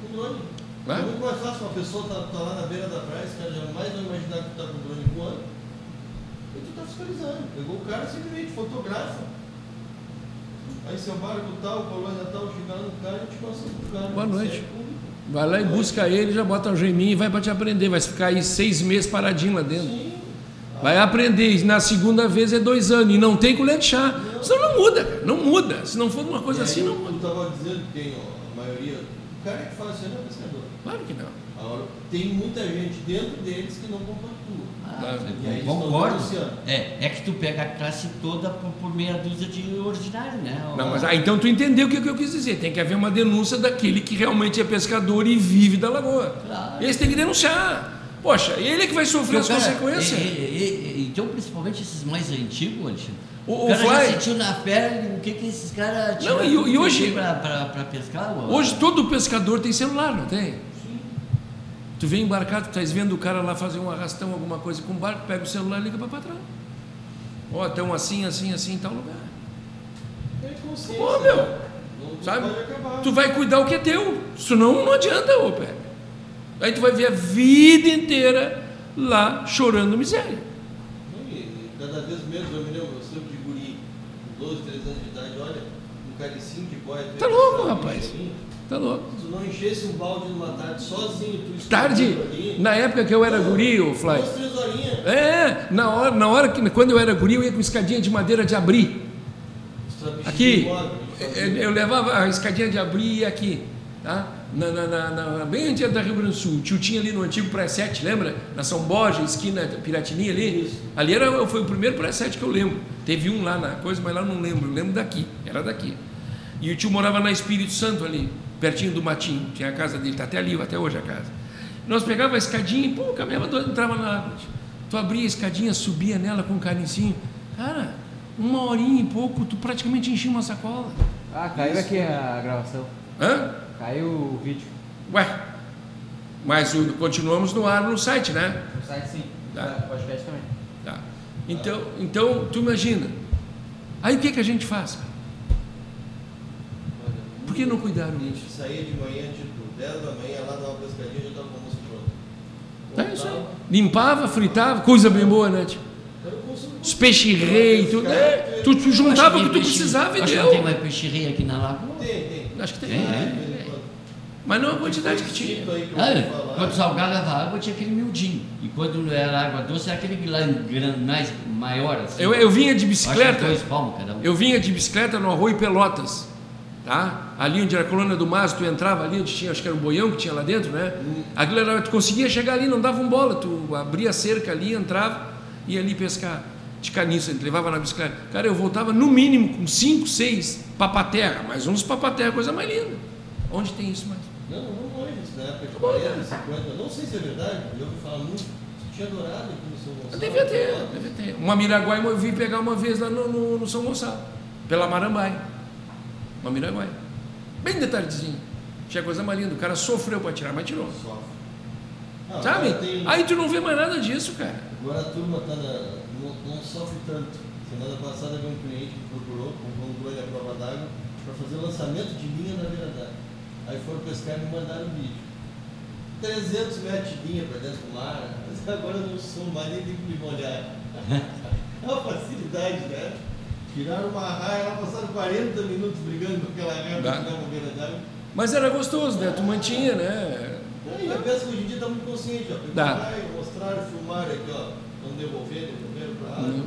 Com drone. É? É muito mais fácil uma pessoa tá, tá lá na beira da praia, os caras jamais vão imaginar que tu tá com o drone voando. E tu tá fiscalizando. Pegou o cara simplesmente fotografa. Aí seu barco tal, colônia tal, chegar no cara e te passa pro cara. Boa noite. É público. Vai lá e busca ele, já bota o geminho e vai para te aprender. Vai ficar aí seis meses paradinho lá dentro. Sim. Vai aprender, e na segunda vez é dois anos. E não tem colher de chá. Senão não muda, cara. Não muda. Se não for uma coisa aí, assim, não Eu muda. estava dizendo que tem ó, a maioria. O cara que faz isso aí não é pescador. Claro que não. Agora, tem muita gente dentro deles que não compactua. Claro. E aí eles estão Concordo. É, é que tu pega a classe toda por, por meia dúzia de ordinário, né? Não, mas ah, então tu entendeu o que, que eu quis dizer. Tem que haver uma denúncia daquele que realmente é pescador e vive da lagoa. Claro. Esse tem que denunciar. Poxa, ele é que vai sofrer as Porque o cara- consequências. e- e- e- então, principalmente esses mais antigos, Alexandre. O- O, o cara já Fly- sentiu na pele o que, que esses caras Não, tiram e- e hoje- pra pescar. ó. Hoje todo pescador tem celular, não tem? Tu vem embarcado, tu estás vendo o cara lá fazer um arrastão, alguma coisa com o barco, pega o celular e liga para patrão. Ó, estão assim, assim, assim em tal lugar. É consciência. Ô, meu, né? Não, não Sabe? Tu vai cuidar o que é teu. Senão não adianta, ô Pepe. Aí tu vai ver a vida inteira lá chorando miséria. E, e cada vez menos, eu me lembro, eu sempre de guri, com 12, 13 anos de idade, olha, um caricinho de boia. Tá louco, rapaz. Tá louco. Se tu não enchesse um balde numa tarde sozinho, tu Tarde, ali, na época que eu era guri, ô Fly. duas, três horinhas. É, na hora, na hora que quando eu era guri, eu ia com escadinha de madeira de abrir. Aqui, de móvel, eu, levava a escadinha de abrir e aqui, tá? Na, na, na, bem antes da Rio Grande do Sul. Tio tinha ali no antigo pré-7, lembra? Na São Borja, esquina Piratininha ali. Isso. Ali era, foi o primeiro pré-7 que eu lembro. Teve um lá na coisa, mas lá eu não lembro. Eu lembro daqui, era daqui. E o tio morava na Espírito Santo ali, pertinho do matinho. Tinha a casa dele, está até ali, até hoje a casa. Nós pegava a escadinha e, pô, caminhava entrava na água. Tu abria a escadinha, subia nela com um canicinho. Cara, uma horinha e pouco, tu praticamente enchia uma sacola. Ah, caiu aqui a gravação. Hã? Caiu o vídeo. Ué, mas o- continuamos no ar no site, né? No site sim. Tá. No podcast também. Tá. Então, então, tu imagina. Aí o que, que a gente faz? Por que não cuidaram A gente saía de manhã, tipo, 10 da manhã, lá dava uma pescadinha e já estava com o almoço pronto. É isso aí. Limpava, fritava, coisa bem boa, né? Tio? era o consumo. Os peixes rei, tudo. É, tu, tu juntava o que tu precisava e Acho que não tem deu. mais peixe rei aqui na lagoa. Tem, tem. Acho que tem. Tem, É. Mas não a quantidade que tinha. Ah, quando salgava a água tinha aquele miudinho. E quando era água doce era aquele gran- mais maior assim. Eu, eu vinha de bicicleta. dois palmos cada um. Eu vinha de bicicleta no Arroio Pelotas, tá? Ali onde era a colônia do Mas, tu entrava ali onde tinha, acho que era um boião que tinha lá dentro, né? Aquilo era, tu conseguia chegar ali, não dava um bola, tu abria a cerca ali, entrava e ia ali pescar. De caniço, a gente levava na bicicleta. Cara, eu voltava no mínimo com 5, 6 papaterra, mas uns papaterra, coisa mais linda. Onde tem isso mais? Não, não isso na época de 40, 50, não sei se é verdade, eu ouvi falar muito. Tinha dourado aqui no São Gonçalo. Devia ter, devia ter. Uma Miraguai eu vim pegar uma vez lá no, no- no São Gonçalo, pela Marambaia. Uma Miraguai. Bem de tardezinho. Tinha coisa mais linda. O cara sofreu para tirar, mas tirou. Sofre. Ah, Sabe? tem- Aí tu não vê mais nada disso, cara. Agora a turma tá na, não, não sofre tanto. Semana passada veio um cliente que procurou, comprou um doido à prova d'água, para fazer lançamento de linha na beira d'água. Aí foram pescar e me mandaram um vídeo. 300 metros de linha para dentro do mar, mas agora eu não sou mais, nem tenho que me molhar. (laughs) É uma facilidade, né? Tiraram uma raia lá, passaram 40 minutos brigando com aquela raia Dá. para chegar na beira d'água. Mas era gostoso, né? Tu mantinha, né? É, E a pesca hoje em dia está muito consciente, ó. Dá. a raia, mostraram, filmaram aqui, ó. Não devolver, devolveram para a água.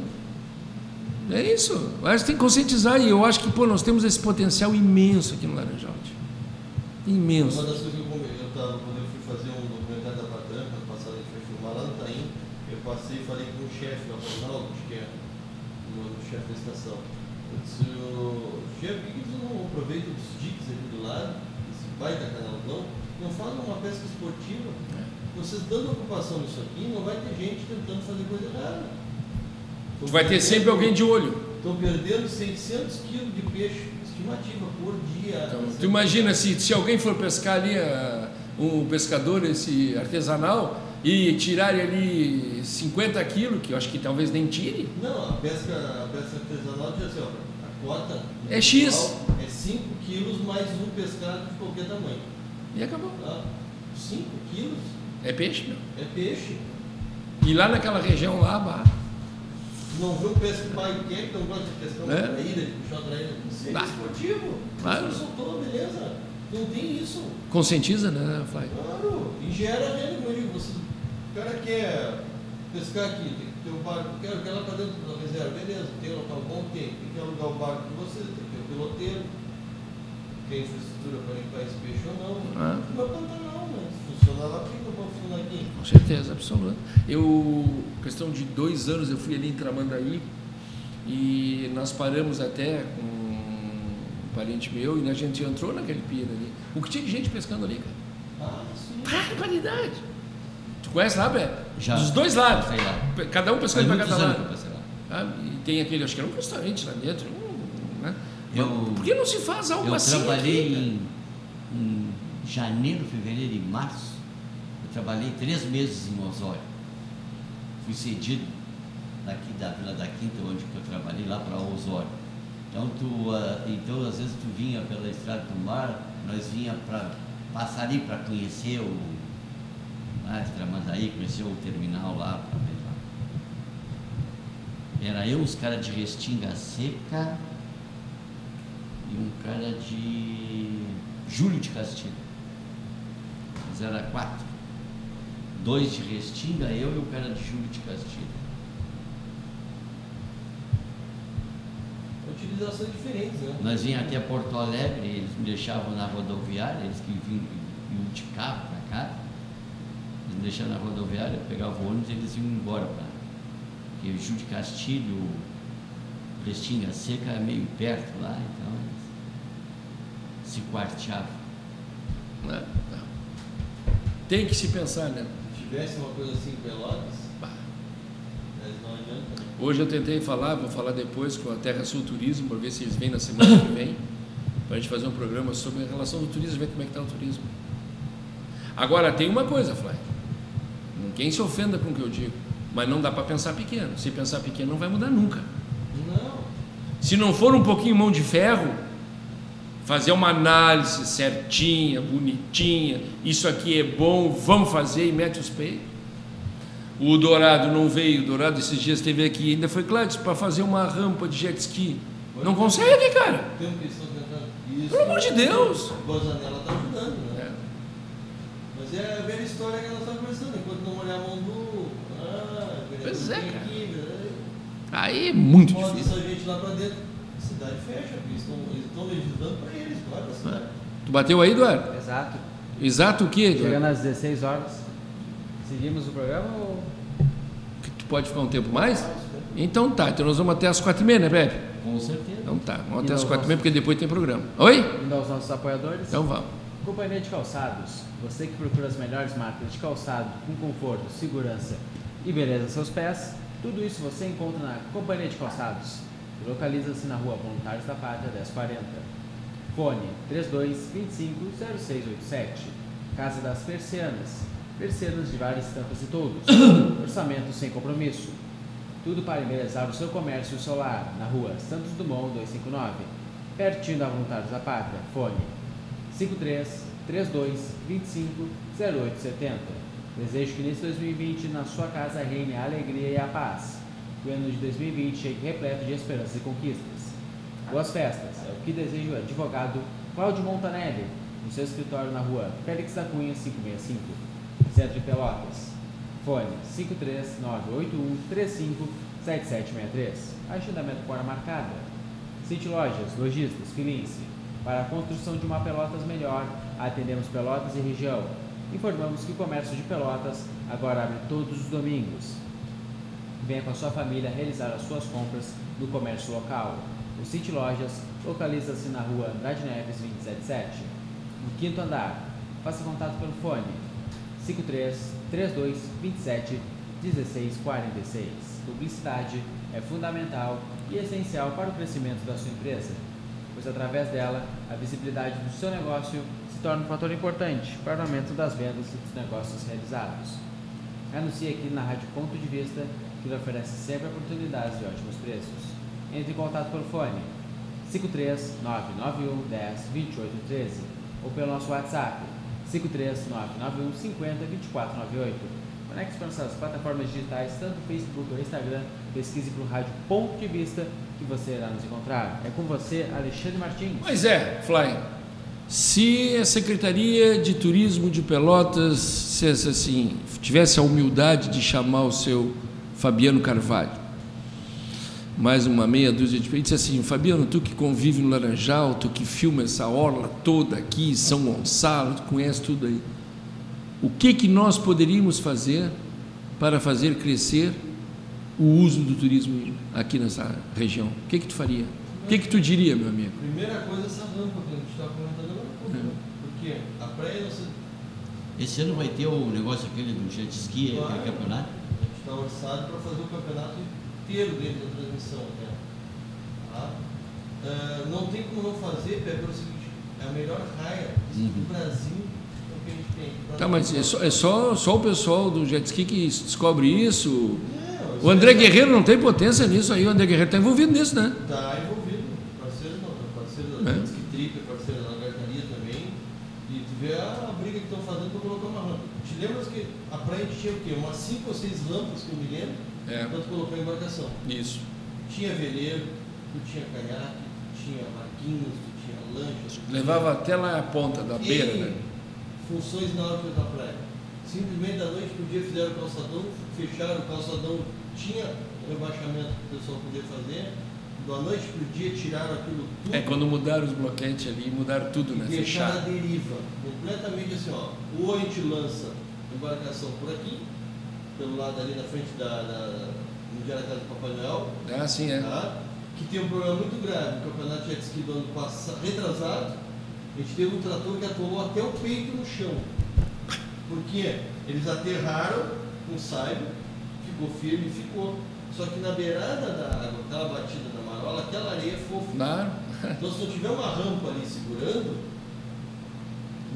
É isso. Que tem que conscientizar e eu acho que, pô, nós temos esse potencial imenso aqui no Laranjal. Imenso. Uma das coisas que eu, come- eu tava, quando eu fui fazer um documentário da Patranca, ano passado a gente foi filmar lá no Taim, eu passei e falei com o chefe lá, o Ronaldo, acho que é o, chefe da estação. Eu disse, "Ô, chefe, por que vocês não aproveitam os diques aqui do lado, esse baita canalzão, não fazem uma pesca esportiva? Vocês dando ocupação nisso aqui, não vai ter gente tentando fazer coisa errada. Tu vai ter sempre alguém de olho. Estão perdendo 600 quilos de peixe estimativa por dia. Então, tu imagina se, se alguém for pescar ali, ah, um pescador esse artesanal, e tirarem ali 50 quilos, que eu acho que talvez nem tire, Não, a pesca, a pesca artesanal diz assim, ó, a cota É X. é 5 quilos mais um pescado de qualquer tamanho. e acabou. Tá? 5 quilos É peixe, meu. é peixe. E lá naquela região lá, bah, Tu não vê um pesca que não gosta de pescar uma É. traíra, de puxar uma traíra? É Bah. esportivo. Claro. Soltou, beleza. Não tem isso. conscientiza, né, Flávio? Claro. E gera renda, amigo. Você, o cara quer pescar aqui, tem que ter um barco, quero que ela para dentro da reserva, beleza, tem um local bom, tem. Tem que alugar o barco de você, tem que ter o piloteiro, tem infraestrutura para limpar esse peixe ou não. Ah. Não vai plantar não, mas se funcionar lá, por que não pode funcionar aqui? Com certeza, absoluta. Eu, questão de dois anos, eu fui ali em Tramandaí e nós paramos até com parente meu e a gente entrou naquele pira ali. O que tinha de gente pescando ali, cara? Ah, sim. Barbaridade! Tu conhece lá, Bé? Já. Dos dois lados. Sei lá. Cada um pescando para cada eu lado. Ah, E tem aquele, acho que era um restaurante lá dentro. né? Eu- Por que não se faz algo Eu assim? trabalhei aqui, em, em janeiro, fevereiro e março. Eu trabalhei três meses em Osório. Fui cedido daqui da Vila da Quinta, onde eu trabalhei, lá para Osório. Então, tu, ah, então, às vezes tu vinha pela estrada do mar, nós vinha para passar ali para conhecer o lá, Tramandaí, conhecer o terminal lá. Era eu, os caras de Restinga Seca, e um cara de Júlio de Castilho. Mas era quatro. Dois de Restinga, eu e o cara de Júlio de Castilho. Utilizações diferentes, né? Nós vinha até Porto Alegre, eles me deixavam na rodoviária, eles que vinham, vinham de carro para cá, eles me deixavam na rodoviária, eu pegava o ônibus e eles iam embora para. Porque o Júlio de Castilho, Restinga Seca é meio perto lá, então eles se quarteavam. Né? Não. Tem que se pensar, né? Se tivesse uma coisa assim em Pelotas, Bah. mas não adianta. né? Hoje eu tentei falar, vou falar depois com a Terra Sul Turismo, para ver se eles vêm na semana que vem, para a gente fazer um programa sobre a relação do turismo, ver como é que está o turismo. Agora, tem uma coisa, Flávio, ninguém se ofenda com o que eu digo, mas não dá para pensar pequeno. Se pensar pequeno, não vai mudar nunca. Não. Se não for um pouquinho mão de ferro, fazer uma análise certinha, bonitinha, isso aqui é bom, vamos fazer e mete os peitos. O Dourado não veio, o Dourado esses dias esteve aqui, ainda foi Cláudio, para fazer uma rampa de jet ski. Não consegue, cara. Tem um que estão tentando. Isso. Pelo amor de Deus. O Gozanella está ajudando, né? É. história que nós estamos conversando, enquanto não molhar a mão do. Ah, Pois é, tem cara. aqui, né? Aí é muito Bota difícil. essa gente lá pra dentro, a cidade fecha, porque eles estão, legislando pra eles, claro, pra cidade. Tu bateu aí, Eduardo? Exato. Exato o quê, Eduardo? Chegando às 16 horas. Seguimos o programa ou. Que Tu pode ficar um tempo mais? Então tá, então nós vamos até as quatro e meia, né, Pepe? Com certeza. Então tá, vamos até as quatro e meia, porque depois tem programa. Oi? Indo aos nossos apoiadores. Então vamos. Companhia de Calçados. Você que procura as melhores marcas de calçado com conforto, segurança e beleza aos seus pés, tudo isso você encontra na Companhia de Calçados. Localiza-se na rua Voluntários da Pátria 1040. Fone 3225 0687. Casa das Persianas. Persianas de várias estampas e todos. (coughs) Orçamento sem compromisso. Tudo para embelezar o seu comércio e o seu lar, na rua Santos Dumont 259, pertinho da Voluntários da Pátria. Fone 53 32 25 0870. Desejo que nesse 2020 na sua casa reine a alegria e a paz. Que o ano de 2020 chegue repleto de esperanças e conquistas. Boas festas, é o que deseja o advogado Cláudio Montanelli, no seu escritório na rua Félix da Cunha 565, Centro de Pelotas. Fone 53981357763. Agendamento com hora marcada. City Lojas, Lojistas, Filince. Para a construção de uma Pelotas melhor, atendemos Pelotas e região. Informamos que o comércio de Pelotas agora abre todos os domingos. Venha com a sua família realizar as suas compras no comércio local. O City Lojas localiza-se na rua Andrade Neves 277, no quinto andar. Faça contato pelo fone 53 32 27 16 46. Publicidade é fundamental e essencial para o crescimento da sua empresa, pois através dela a visibilidade do seu negócio se torna um fator importante para o aumento das vendas e dos negócios realizados. Anuncie aqui na Rádio Ponto de Vista, que lhe oferece sempre oportunidades de ótimos preços. Entre em contato pelo fone 53 991 10 28 13 ou pelo nosso WhatsApp 53 991 50 24 98. Conecte-se para nossas plataformas digitais, tanto Facebook ou Instagram. Pesquise por Rádio Ponto de Vista que você irá nos encontrar. É com você, Alexandre Martins. Pois é, Fly. Se a Secretaria de Turismo de Pelotas se, assim, tivesse a humildade de chamar o seu Fabiano Carvalho, mais uma meia dúzia de e disse assim, Fabiano, tu que convive no Laranjal, tu que filma essa orla toda aqui, São Gonçalo, tu conhece tudo aí. O que que nós poderíamos fazer para fazer crescer o uso do turismo aqui nessa região? O que que tu faria? O que que tu diria, meu amigo? Primeira coisa, essa rampa que a gente estava comentando agora pouco. né? Porque a praia não se. Esse ano vai ter o negócio aquele do jet ski, Claro. aquele campeonato. A gente está orçado para fazer o campeonato inteiro dentro da transmissão. Né? Tá? Ah, não tem como não fazer, Pepe, pelo seguinte: é a melhor raia do Uhum. Brasil é que a gente tem. Tá, mas é só, é só, só o pessoal do jet ski que descobre isso. Não, O André Guerreiro não tem potência nisso aí, o André Guerreiro está envolvido nisso, né? Está envolvido, parceiro não, parceiro É. da Jet Trip, parceiro da Lagartaria também. E tu vê a briga que estão fazendo para colocar uma rampa. Te lembras que a praia tinha o quê? Umas 5 ou 6 rampas que eu me lembro, É. para tu colocar a embarcação. Isso. Tinha veleiro, tu tinha caiaque, tu tinha barquinhos, tu tinha lanchas. tu tinha Levava até lá a ponta da beira, N né? funções na hora que da praia. Simplesmente da noite para o dia fizeram o calçadão, fecharam o calçadão, tinha rebaixamento para o pessoal poder fazer. Da noite para o dia tiraram aquilo tudo. É, quando mudaram os bloquetes ali, mudaram tudo, né? E Fecharam. deriva, completamente assim, ó. Ou a gente lança a embarcação por aqui, pelo lado ali na frente da, da onde era a casa do Papai Noel, Ah, sim, é. tá? que tem um problema muito grave. O campeonato jet ski do ano passado, retrasado, a gente teve um trator que atolou até o peito no chão. Porque eles aterraram com saiba, ficou firme e ficou. Só que na beirada da água, aquela batida da marola, aquela areia é fofa. Claro. Então, se não tiver uma rampa ali segurando,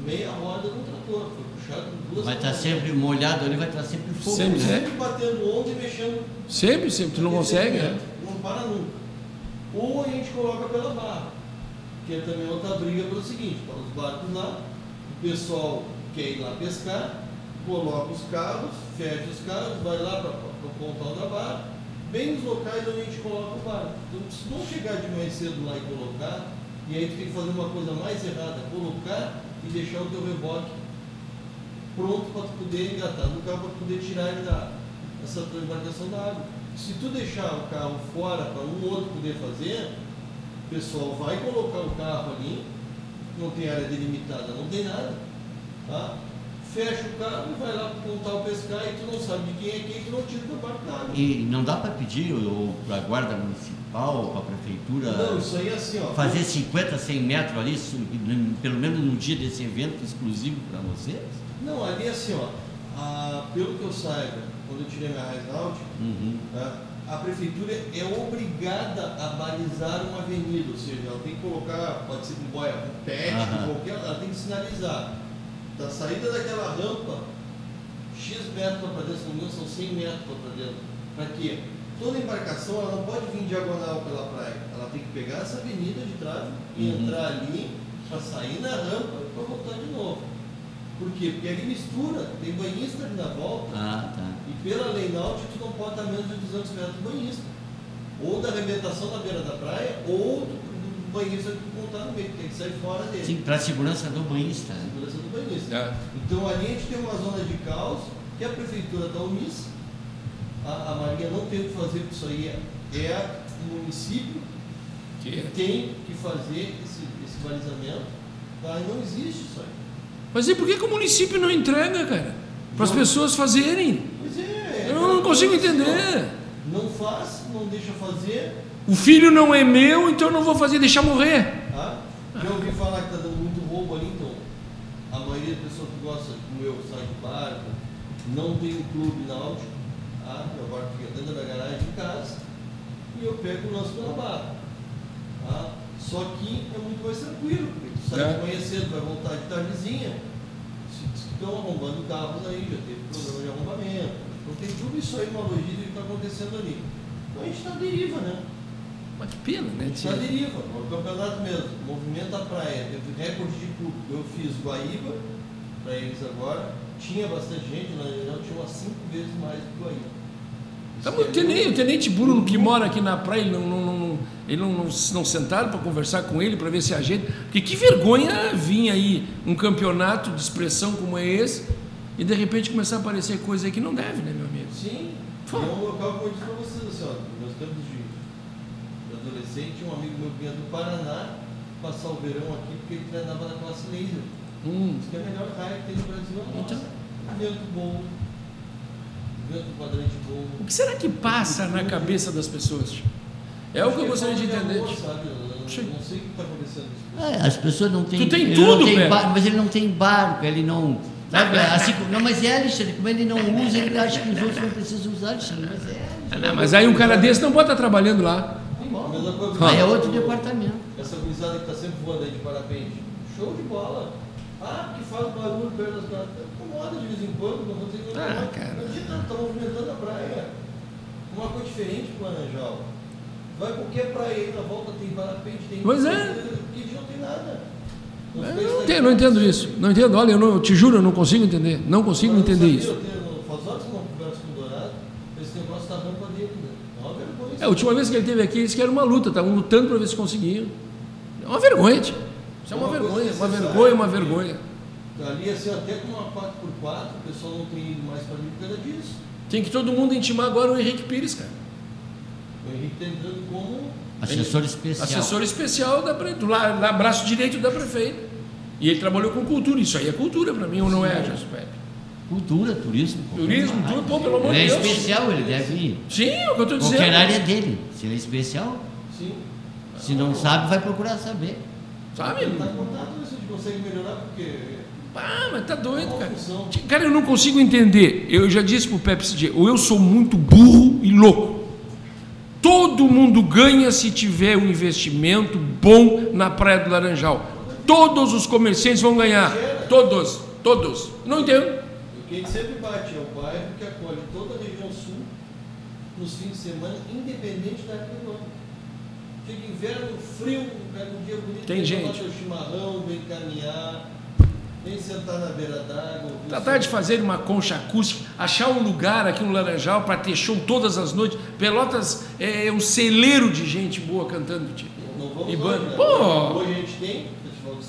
meia roda no trator, foi Vai estar rodas. sempre molhado ali, vai estar sempre fogo. Sempre, né? Sempre batendo onda e mexendo. Sempre, sempre. Tu não consegue, né? Não para nunca. Ou a gente coloca pela barra, que é também outra briga pelo seguinte, para os barcos lá, o pessoal quer ir lá pescar, coloca os carros, fecha os carros, vai lá para o pontão da barra, bem nos locais onde a gente coloca o barco. Então, se não chegar de manhã cedo lá e colocar, e aí tu tem que fazer uma coisa mais errada, colocar e deixar o teu reboque pronto para tu poder engatar no carro, para poder tirar ele da, essa embarcação da água. Se tu deixar o carro fora para um outro poder fazer, o pessoal vai colocar o carro ali, não tem área delimitada, não tem nada. Tá? Fecha o carro e vai lá montar o pescar e tu não sabe de quem é quem, tu não tira do barco da água. E não dá para pedir para a guarda municipal, para a prefeitura, Não, isso aí é assim, ó. fazer 50, 100 metros ali, pelo menos no dia desse evento exclusivo para vocês? Não, ali é assim, ó. a- pelo que eu saiba, quando eu tirei minha raiz náutica, Uhum. tá, a prefeitura é obrigada a balizar uma avenida, ou seja, ela tem que colocar, pode ser com boia, com pet, com qualquer, ela tem que sinalizar. Da saída daquela rampa, X metros para dentro, se não me engano, são 100 metros para dentro. Para quê? Toda embarcação ela não pode vir diagonal pela praia. Ela tem que pegar essa avenida de trás e Uhum. entrar ali para sair na rampa e para voltar de novo. Por quê? Porque ali mistura, tem banhista ali na volta. Ah, tá. E pela lei náutica, tu não pode estar menos de 200 metros do banhista. Ou da arrebentação na beira da praia, ou do, banhista que tu contar no meio, que tem que sair fora dele. Sim, para a segurança do banhista. né? Segurança do banhista. É. Então ali a gente tem uma zona de caos que a prefeitura está omissa, a, a Marinha não tem o que fazer, porque isso aí é, é o município Que que tem que fazer esse, esse balizamento, tá? e não existe isso aí. Mas e por que, que o município não entrega, cara? Para as Não. pessoas fazerem. Pois é. Eu não consigo assim, ó, entender. Não faz, não deixa fazer, O filho não é meu, então eu não vou fazer, deixar morrer. Tá? Já ouvi falar que está dando muito roubo ali, então a maioria das pessoas que gosta, como eu, sai de barco, não tem um clube náutico, tá? meu barco fica dentro da garagem em casa e eu pego o lance pela barra. Tá? Só que é muito mais tranquilo, porque tu sai É. cedo, vai voltar de tardezinha. Estão arrombando carros aí, já teve problema de arrombamento. Então tem tudo isso aí, uma logística que está acontecendo ali. Então a gente está deriva, né? Mas que pena, né? Na deriva, no campeonato mesmo, movimento da praia, teve recorde de público. Eu fiz Guaíba, para eles agora, tinha bastante gente, na região tinha umas cinco vezes mais do que Guaíba. Isso Tá, o tenente, o muito- tenente Bruno que mora aqui na praia, ele não, não, não, ele não, não, não sentaram para conversar com ele, para ver se a gente. Porque que vergonha vir aí um campeonato de expressão como é esse e de repente começar a aparecer coisa aí que não deve, né, meu amigo? Sim, Pô. e é um local que eu disse para vocês, assim, ó, meus tempos de, adolescente, um amigo meu vinha do Paraná passar o verão aqui porque ele treinava na classe laser. Hum, Diz que é a melhor raia que tem no Brasil é a nossa. Então. Vento bom, vento quadrante bom. o que será que passa na cabeça das pessoas? É o que eu gostaria de falta entender. amor, tio. sabe? Eu não, sei o que está acontecendo. É, as pessoas não têm. Tu tem tudo, não tem barco, Mas ele não tem barco, ele não. Sabe, assim, não, mas é, Alexandre, como ele não usa, ele acha que os outros não precisam usar, Alexandre. Mas é. Ah, não, mas aí um cara desse não pode estar trabalhando lá. Coisa Aí é outro departamento. Essa gurizada que está sempre voando aí de parapente. Show de bola. Ah, que faz barulho perto das Incomoda de vez em quando, não vou dizer que não Ah, incomoda. cara. Imagina, tá movimentando a praia. Uma coisa diferente pro Laranjal. Vai qualquer praia aí na volta, tem parapente, tem. Pois é. Aqui não tem nada. Eu peixes não entendo, não entendo isso. Não entendo. Olha, eu, não, eu te juro, eu não consigo entender. Não consigo Mas entender sabia, isso. eu tenho- Faz horas que eu não converso com o Dourado, esse negócio tá rampa dele, né? É uma vergonha. É, a última vez que ele esteve aqui, ele disse que era uma luta, estavam lutando para ver se conseguiam. É uma vergonha, tio. Isso é uma uma vergonha, uma vergonha, uma vergonha. Ali, assim, até com uma 4x4, o pessoal não tem ido mais para ali por causa disso. Tem que todo mundo intimar agora o Henrique Pires, cara. O Henrique está entrando como. Assessor especial. Assessor especial da, pre- do lá, lá, braço direito da prefeita. E ele trabalhou com cultura. Isso aí é cultura para mim, ou não é, Jesus Pepe? Cultura, turismo. Turismo, tudo, pô, pelo amor Ele de é Deus. especial, ele deve ir. Sim, é o que eu estou dizendo. Qualquer área dele. Se ele é especial, Sim. se não sabe, vai procurar saber. Sabe? Ele está em contato, se a gente consegue melhorar, porque. Ah, mas tá doido, cara. Cara, eu não consigo entender. Eu já disse pro dia, ou eu sou muito burro e louco. Todo mundo ganha se tiver um investimento bom na Praia do Laranjal. Todos os comerciantes vão ganhar. Todos, todos. Não entendo. O que a gente sempre bate é o bairro que acolhe toda a região sul nos fins de semana, independente da época do ano. Chega inverno, frio, pega um dia bonito, Tem gente. teu chimarrão, vem caminhar, vem sentar na beira d'água. Tratar de som. fazer uma concha acústica, achar um lugar aqui no Laranjal para ter show todas as noites. Pelotas é um celeiro de gente boa cantando, tipo. Não vamos E banda. né? Pô! Hoje a gente tem,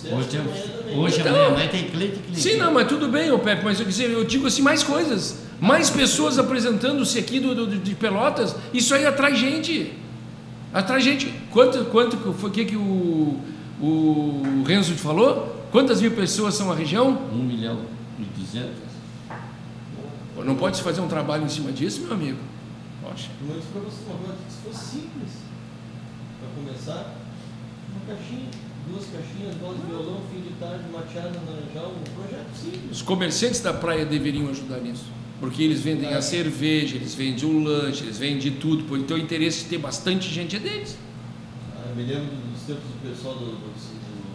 Hoje, amanhã também. hoje Então- amanhã, amanhã tem cliente, cliente. Sim, não, mas tudo bem, ô Pepe, mas eu, dizer, eu digo assim, mais coisas. Mais pessoas apresentando-se aqui do, do- de Pelotas, isso aí atrai gente. Atrai gente. Quanto, quanto que foi que, que o, o Renzo te falou? Quantas mil pessoas são a região? Um milhão e duzentos. Pô, Não pode se fazer um trabalho em cima disso, meu amigo. Poxa. Disse pra você uma coisa, se fosse simples, para começar, uma caixinha, duas caixinhas, voz de violão, fim de tarde, mateada, naranjal, um projeto simples. Os comerciantes da praia deveriam ajudar nisso. Porque eles vendem a cerveja, eles vendem o lanche, eles vendem tudo. Então o interesse de ter bastante gente é deles. Ah, eu me lembro dos tempos do pessoal do. do,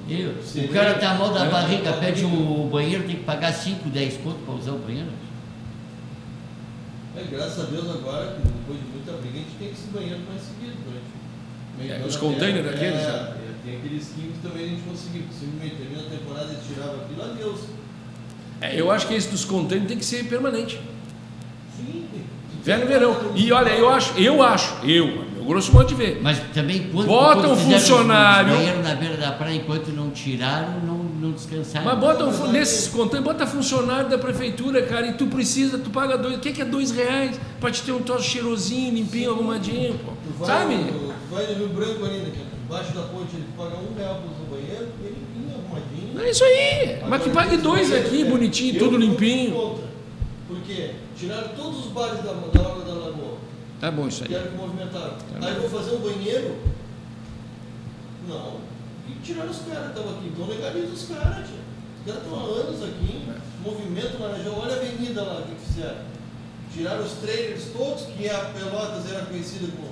E do o cara tá mal da É. barriga, pede o banheiro, tem que pagar 5, 10 conto para usar o banheiro. É, graças a Deus agora, que depois de muita briga, a gente tem esse banheiro mais seguido durante. meio É, os containers é, daqueles, É, né? tem aqueles químicos também a gente conseguiu. Simplesmente termina a temporada e tirava aquilo, adeus. É, eu acho que esse dos containers tem que ser permanente. Sim, tem. Verão. E olha, eu acho, eu acho, eu, meu grosso modo de ver. Mas também quando Bota um funcionário. Os banheiros na beira da praia, enquanto não tiraram, não, não descansaram. Mas bota um, nesses containers, bota funcionário da prefeitura, cara, e tu precisa, tu paga dois. O que, que é dois reais pra te ter um troço cheirosinho, limpinho, arrumadinho, pô? Tu vai, Sabe? Tu vai no Rio Branco ali, né, cara? Embaixo da ponte ele paga um real para usar o banheiro, ele limpinho, arrumadinho. É isso aí. Mas que pague dois aqui, bonitinho, Eu tudo limpinho. Por quê? Tiraram todos os bares da, da Água da Lagoa. Tá bom isso aí. que movimentaram. Tá Aí vou fazer um banheiro. Não. E tiraram os caras que estavam aqui. Então legaliza os caras, tia. Os caras estão há anos aqui. É. Movimento Laranjal. Olha a avenida lá, que fizeram. Tiraram os trailers todos, que a Pelotas era conhecida como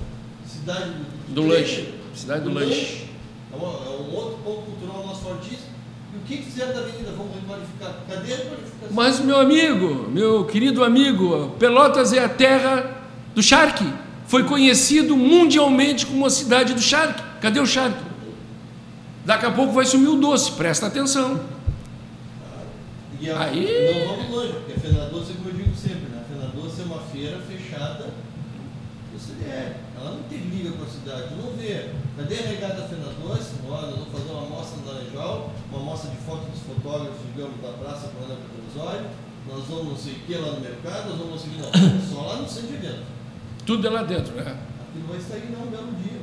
cidade do, Do trailer, lanche. Cidade do lanche. É, uma- é um outro ponto cultural nosso fortíssimo. E o que, fizeram da avenida? Vamos requalificar. Cadê a qualificação? Mas, meu amigo, meu querido amigo, Pelotas é a terra do Shark. Foi conhecido mundialmente como a cidade do Shark. Cadê o Shark? Daqui a pouco vai sumir o doce, presta atenção. E a, Aí- não vamos longe, porque a Fernanda Doce, como eu digo sempre, né? a Fernanda Doce é uma feira fechada do CDL. Ela não tem liga com a cidade, não vê. Cadê a regata da Fernanda Doce? Olha, vamos fazer uma amostra no Laranjal, uma amostra de foto dos fotógrafos, digamos, da Praça Coronel Provisório, nós vamos não sei o que lá no mercado, nós vamos não sei o que, não, só lá no centro de evento. Tudo é lá dentro, né? Aquilo vai estagnar um belo dia.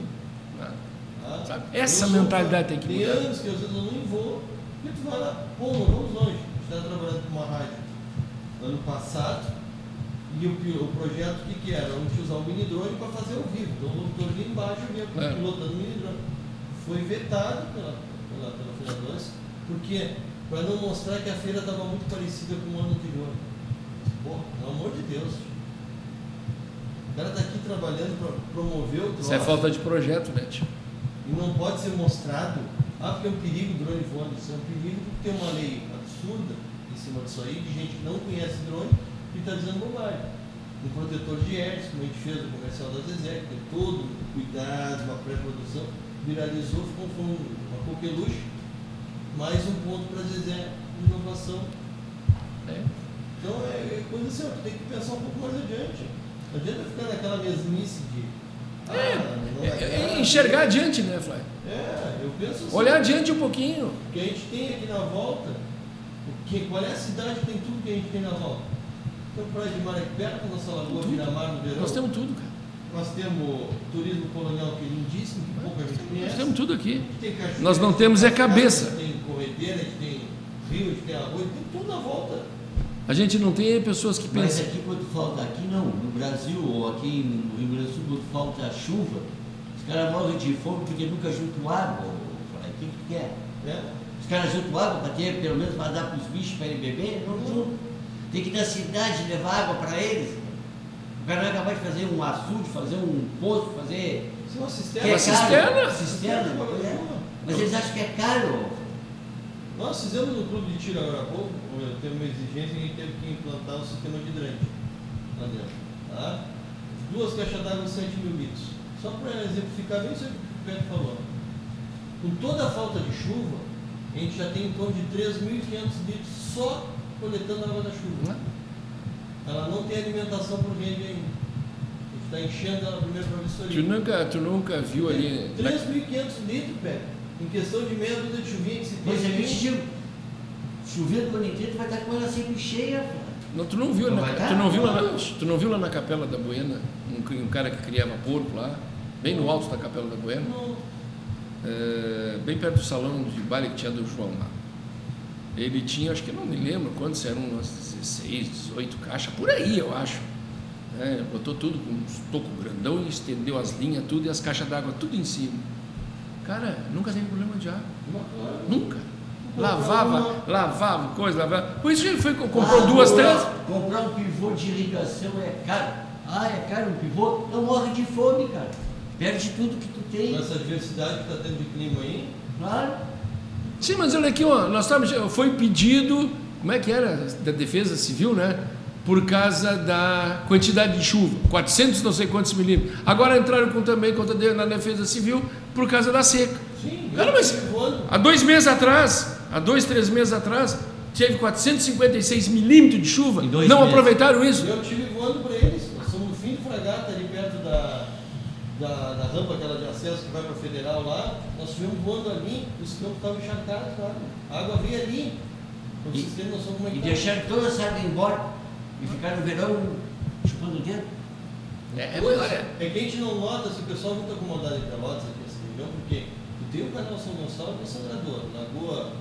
Tá? Sabe? Essa mentalidade tem que Tem mudar. anos que às vezes eu nem vou, porque tu vai lá, pô, não vamos longe. A gente estava trabalhando com uma rádio ano passado, e o, o projeto o que, que era? Gente usar o mini drone para fazer ao vivo. Então o locutor ali embaixo via É. pilotando o mini drone. Foi vetado pela, pela, pela Federações, porque para não mostrar que a feira estava muito parecida com o ano anterior. Pô, pelo amor de Deus. O cara está aqui trabalhando para promover o troço. Isso é falta de projeto, tio? E não pode ser mostrado, ah, porque é um perigo o drone voando. Isso é um perigo porque tem uma lei absurda em cima disso aí, de gente que não conhece drone e está dizendo bobagem. Um protetor de hélice, como a gente fez no comercial da Zezé, que tem todo um cuidado, uma pré-produção, viralizou, ficou um- uma coqueluche. Mais um ponto para Zezé, inovação. É. Então é, é coisa assim, tem que pensar um pouco mais adiante. Não adianta ficar naquela mesmice de. Ah, É, é dar. enxergar adiante, né, Fly? É, eu penso assim. Olhar adiante um pouquinho. O que a gente tem aqui na volta, o que, qual é a cidade que tem tudo que a gente tem na volta? Tem Praia de Mar aqui perto, nossa lagoa Miramar no verão. Nós temos tudo, cara. Nós temos turismo colonial que é lindíssimo, que pouca gente Nós conhece. temos tudo aqui. Nós não temos tem é cabeça. Tem corredeira, a gente tem rio, a gente tem arroz, tem tudo na volta. A gente não tem pessoas que Mas pensam. aqui quando falta, aqui não, no Brasil ou aqui no Rio Grande do Sul, quando falta chuva, os caras morrem de fome porque nunca juntam água. O que que quer? Né? Os caras juntam água para ter, pelo menos para dar para os bichos para ele beber? Não juntam. Tem que ir na cidade levar água para eles. O cara não é capaz de fazer um açude, fazer um poço, fazer. Isso é uma Que cisterna. é Uma cisterna? caro. Cisterna. pois é. Mas eles acham que é caro. Nós fizemos no clube de tiro agora há pouco, teve uma exigência e a gente teve que implantar um sistema de hidrante lá dentro. Tá? Duas caixas d'água de 7 mil litros. Só para exemplificar bem isso que o Pedro falou. Com toda a falta de chuva, a gente já tem em torno de 3.500 litros só coletando a água da chuva. Ela não tem alimentação por rede ainda. A gente está enchendo ela primeiro para a Tu nunca, tu nunca viu ali. 3.500 litros, Pedro. Em questão de meia dúzia de chuvinha que se Mas a tem gente digo, chovendo o ano inteiro, tu vai estar com ela sempre cheia. cara. Não, tu não viu, Não na, dar? tu não viu lá na, tu não viu lá na Capela da Buena, um, um cara que criava porco lá, bem no alto da Capela da Buena, Não, é, bem perto do salão de baile que tinha do João lá. Ele tinha, acho que eu não me lembro quantos eram, umas 16, 18 caixas, por aí eu acho. É, botou tudo com uns toco grandão e estendeu as linhas, tudo, e as caixas d'água tudo em cima. Cara, nunca teve problema de água. Nunca. Lavava, lavava, coisa, lavava. Por isso que ele foi, comprou Ah, duas, três. Comprar um pivô de irrigação é caro. Ah, é caro um pivô? Não morre de fome, cara. Perde tudo que tu com tem. essa diversidade que está tendo de clima aí, Claro. Sim, mas olha aqui, ó, nós estamos, foi pedido, como é que era, da Defesa Civil, né? Por causa da quantidade de chuva, 400 não sei quantos milímetros. Agora entraram com, também contra de- na Defesa Civil por causa da seca. sim, Cara, eu mas tive voando. há dois meses atrás, há dois, três meses atrás, teve 456 milímetros de chuva. Em dois Não meses. aproveitaram isso? Eu tive voando para eles. Nós somos no fim do fragata, ali perto da, da, da rampa aquela de acesso que vai para a Federal lá. Nós estivemos voando ali, os campos estavam encharcados, cara. A água vinha ali. E- como é que E tá. deixaram toda essa água embora. E ficaram no verão chupando o dedo. É, Pois, é, é que a gente não nota se o pessoal não está acomodado em Pelotas aqui nessa região, porque tu tem o canal São Gonçalo e o Sangrador, Lagoa,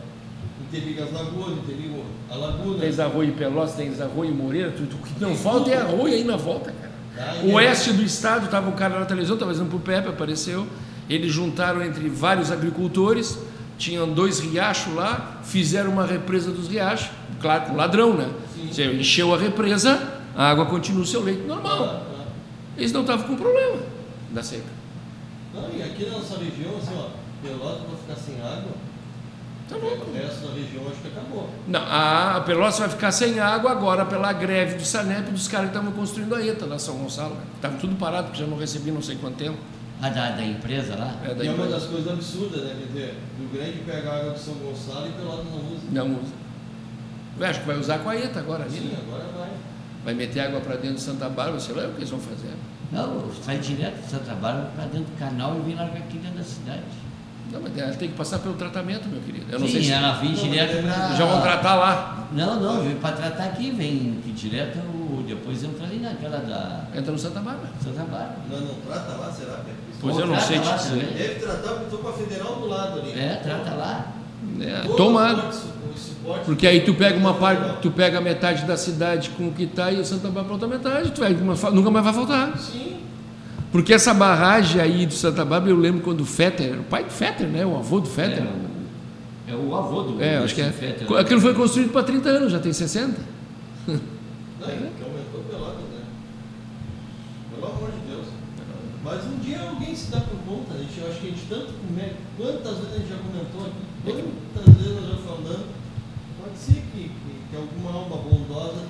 interliga as lagoas, interliga a laguna. Tens arroio em Pelotas, tens arroio em Moreira, tudo, o que não falta é arroio aí na volta, cara. Tá? O E oeste do estado, estava um cara na televisão, estava fazendo para o Pepe, apareceu. Eles juntaram entre vários agricultores, tinham dois riachos lá, fizeram uma represa dos riachos, claro, com ladrão, né? Você encheu a represa, a água continua o seu leito Ah, normal. ah. Eles não estavam com problema da seca. Não, e aqui na nossa região, assim, ó, Pelotas vai ficar sem água, Tá louco. o resto da região acho que acabou. Não, a Pelotas vai ficar sem água agora pela greve do Sanep dos caras que estavam construindo a ETA lá em São Gonçalo. Estava tudo parado, porque já não recebi não sei quanto tempo. A da, da empresa lá. É, E daí é uma das coisas absurdas, né? Quer dizer, Rio Grande pega a água de São Gonçalo e Pelotas não usa. Não usa. Eu acho que vai usar com a ETA agora ali, Sim, né? agora vai. Vai meter água para dentro de Santa Bárbara, sei lá o que eles vão fazer. Não, sai direto de Santa Bárbara para dentro do canal e vem largar aqui dentro da cidade. Não, mas ela tem que passar pelo tratamento, meu querido. Eu não Sim, sei se ela vem Não, direto para. já vão tratar lá. Não, não, vem para tratar aqui, vem aqui direto, depois entra ali naquela da Entra no Santa Bárbara. Santa Bárbara. Não, não trata lá, será? Pepe? Pois Ou eu não sei te dizer. Deve tratar, porque estou com a federal do lado ali. É, trata lá. É, Todo Porque aí tu pega uma parte, tu pega a metade da cidade com o que está e o Santa Bárbara outra metade, tu vai, nunca mais vai faltar. Sim. Porque essa barragem aí do Santa Bárbara, eu lembro quando o Fetter, o pai do Fetter, né? O avô do Fetter. É o avô do É, acho que é. Fetter, né? Aquilo foi construído para 30 anos, já tem 60. Não, é que aumentou Pelotas, né? Pelo amor de Deus. Mas um dia alguém se dá por conta, gente. Eu acho que a gente tanto come... Quantas vezes a gente já comentou aqui, quantas vezes nós já ser que alguma alma bondosa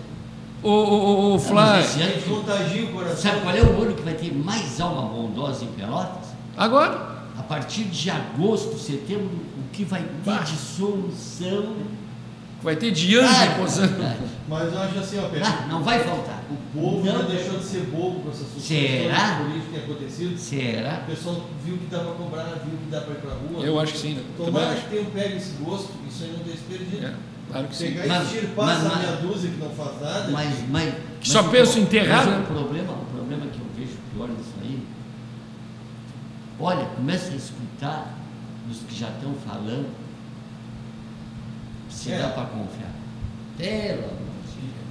Ô, ô, ô, Flávio, contagia o coração. Sabe qual é o ano que vai ter mais alma bondosa em Pelotas? agora, A partir de agosto, setembro, o que vai ter Bah. de solução. vai ter de anjo Ah, posando. Mas eu acho assim, ó, Pedro, Ah, não vai faltar. o povo não já deixou de ser bobo com suspensões Será? políticas que têm acontecido. Será? O pessoal viu que dá para cobrar, viu que dá para ir para rua. Eu acho que sim, né? Também Tomara que tenham pego esse gosto, isso aí não tem perdido. É, claro que sim. Pegar Mas- e extirpar mas- essa meia dúzia que não faz nada. Mas, mas, Que só o pensa pro- em enterrar, mas? O problema, o problema que eu vejo pior nisso aí, olha, começa a escutar dos que já estão falando, se É. dá para confiar. Pelo amor.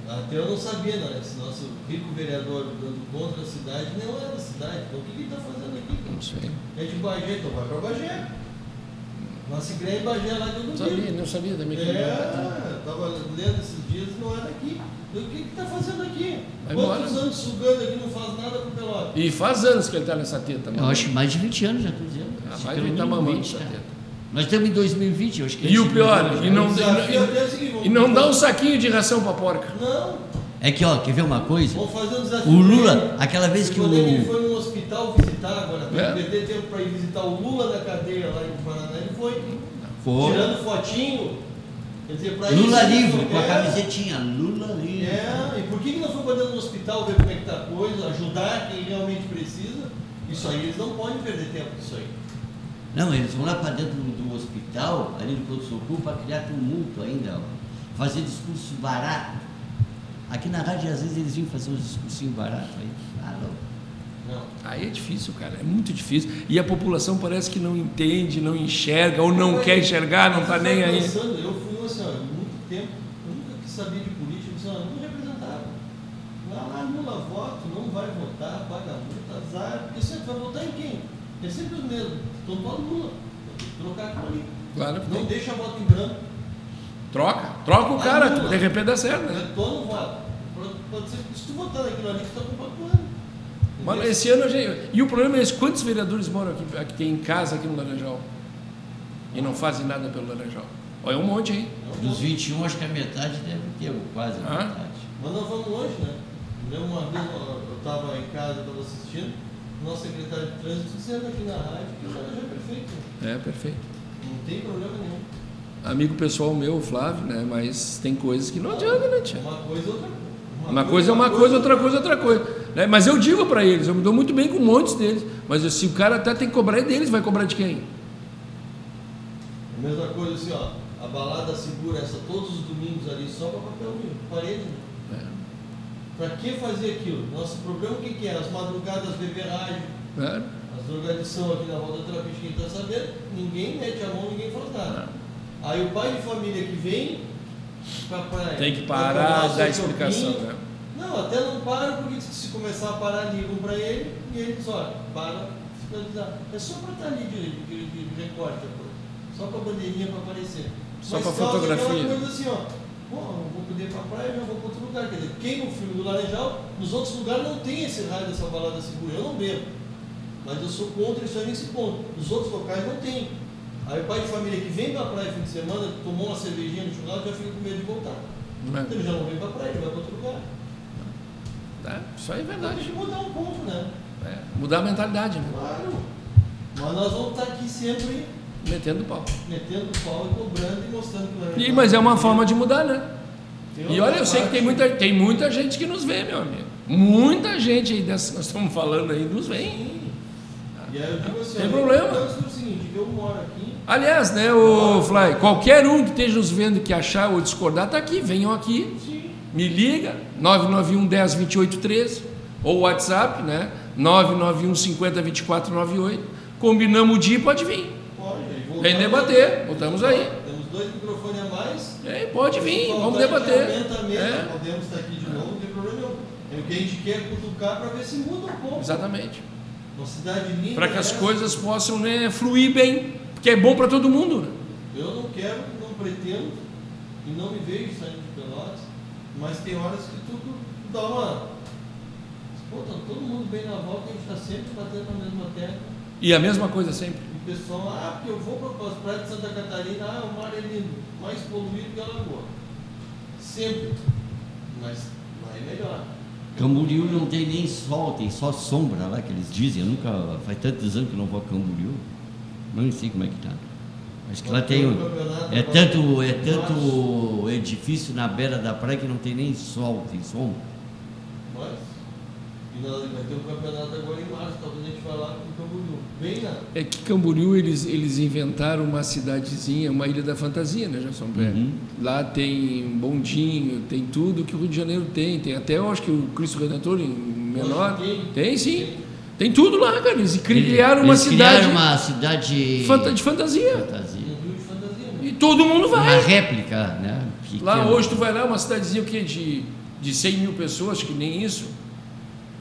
Até eu não sabia, né? Esse nosso rico vereador dando contra a cidade, não é da cidade. Então o que ele está fazendo aqui? Não sei. É de Bagé, então vai para Bagé. Nossa igreja em Bagé lá que eu Não não sabia, não sabia também que É, estava lendo esses dias não é daqui. O que que está fazendo aqui? Vai Quantos embora. anos sugando aqui não faz nada com o Pelotas? E faz anos que ele está nessa teta, Eu mano. acho que mais de 20 anos já estou dizendo. Ah, Acho vai que ele tá mínimo mamando 20, essa cara. teta. Nós estamos em 2020, eu acho que E o esse pior, e não, O até é o e, e não dá um saquinho de ração para porca. Não, É que, ó, quer ver uma coisa? vamos fazer um desafio. O Lula, aquela vez que Quando ele o. foi no hospital visitar agora, tem É. que perder tempo para ir visitar o Lula da cadeia lá em foi. Foi. Tirando fotinho. Quer dizer, pra Lula isso, livre, com a é. camisetinha. Lula livre. É, e por que, que não foi para dentro do hospital ver como é que tá a coisa, ajudar quem realmente precisa? Isso aí eles não podem perder tempo com isso aí. Não, eles vão lá para dentro do, do hospital, ali no pronto-socorro, para criar tumulto ainda, ó. fazer discurso barato. Aqui na rádio, às vezes, eles vêm fazer uns discursinhos baratos aí. Ah. Aí é difícil, cara, é muito difícil. E a população parece que não entende, não enxerga, ou não quer enxergar, não está nem aí. pensando, eu fui assim, ó, muito tempo, eu nunca quis saber de política, assim, ó, não representava. Lá, lá anula voto, não vai votar, paga multa, azar, porque você vai votar em quem? É sempre os mesmos. Então tu anula. Tem que trocar aquilo ali. Claro que Não tem. deixa voto em branco. Troca, troca o cara, Anula. de repente dá certo, né? Retona o voto. Pode- ser que se tu votar naquilo ali, tu está compactuando. Mas esse ano a gente. E o problema é esse: quantos vereadores moram aqui, aqui tem em casa aqui no Laranjal? E não fazem nada pelo Laranjal? Olha, é um monte aí. Dos 21, acho que a metade deve ter, ou quase a Ah. metade. Mas nós vamos longe, né? Eu lembro uma vez, eu estava em casa, estava assistindo, o nosso secretário de trânsito dizendo aqui na rádio que o Laranjal é perfeito. É, perfeito. Não tem problema nenhum. Amigo pessoal meu, Flávio, né? Mas tem coisas que não adianta, né, tia? Uma coisa, outra coisa. Uma coisa é uma coisa, outra coisa é outra coisa. né? Mas eu digo para eles, eu me dou muito bem com montes deles. Mas se o cara até tem que cobrar é deles, vai cobrar de quem? A mesma coisa assim, ó. A balada segura essa todos os domingos ali só para papel vivo, parede. Né? É, Para que fazer aquilo? Nosso problema o que, que é? As madrugadas beberagem, é, as drogadição aqui na volta da Trapiche, quem está sabendo, ninguém mete a mão, ninguém faz nada. Aí o pai de família que vem. Tem que parar, tomar dar explicação. Né? Não, até não para, porque se começar a parar, ligam para ele e ele diz, olha, para, finalizar. É só para estar ali de, de, de, recorte, só para a bandeirinha para aparecer. Só causa fotografia. coisa assim, ó, pô, não vou poder ir para a praia, já vou para outro lugar. Quer dizer, quem no filme do Laranjal, nos outros lugares não tem esse raio dessa balada segura, eu não bebo. Mas eu sou contra isso aí nesse ponto. Nos outros locais não tem. Aí o pai de família que vem para a praia fim de semana, tomou uma cervejinha no churrasco, já fica com medo de voltar. É? Então ele já não vem para a praia, ele vai para outro lugar. É, isso aí é Então verdade. tem que mudar um pouco, né? É, mudar a mentalidade, né? Claro. Mas nós vamos estar aqui sempre Metendo pau. metendo o pau e cobrando e mostrando que vai E, mas é uma forma de mudar, né? Tem E olha, eu sei que tem muita, tem muita gente que nos vê, meu amigo. Muita gente aí dessa que nós estamos falando aí nos vê. Sim. E aí eu digo assim, Tem problema. Eu penso o seguinte, eu moro aqui, Aliás, né, o Fly, qualquer um que esteja nos vendo que achar ou discordar, está aqui. Venham aqui, sim, me liga, 991 10 28 13, ou WhatsApp, né, 991 50 24 98. Combinamos o dia e pode vir. pode. Vem debater, voltamos aí. Temos dois microfones a mais. É, pode vir, vamos debater. mesa, É, Podemos estar aqui de novo, não tem problema nenhum. É o que a gente quer cutucar para ver se muda um pouco. exatamente. Para que as essa, coisas possam né, fluir bem, porque é bom para todo mundo. Né? Eu não quero, não pretendo e não me vejo saindo de Pelotas, mas tem horas que tudo dá uma. Pô, tá todo mundo bem na volta, a gente está sempre batendo na mesma tecla. E a mesma coisa sempre. E o pessoal, ah, porque eu vou para as praias de Santa Catarina, ah, o mar é lindo, mais poluído que a lagoa. Sempre. Mas lá é melhor. Camboriú não tem nem sol, tem só sombra lá que eles dizem. Eu nunca. Faz tantos anos que eu não vou a Camboriú. Não sei como é que tá. Acho que lá tem. um- É tanto, é tanto edifício na beira da praia que não tem nem sol, tem sombra. Mas, e vai ter um campeonato agora em março, talvez a gente vá lá com o Camboriú. Bem. É que Camboriú eles, eles inventaram uma cidadezinha, uma ilha da fantasia, né, Pé? Uhum. Lá tem bondinho, tem tudo que o Rio de Janeiro tem. Tem até, eu acho que o Cristo Redentor em menor. Tem. Tem sim. Tem tudo lá, cara. Eles cri- criaram uma Eles cidade criaram uma cidade. fanta- de fantasia. fantasia. Rio de fantasia? E todo mundo Uma vai. réplica, né? Lá pequena. hoje tu vai lá, uma cidadezinha o quê? De, de 100 mil pessoas, acho que nem isso.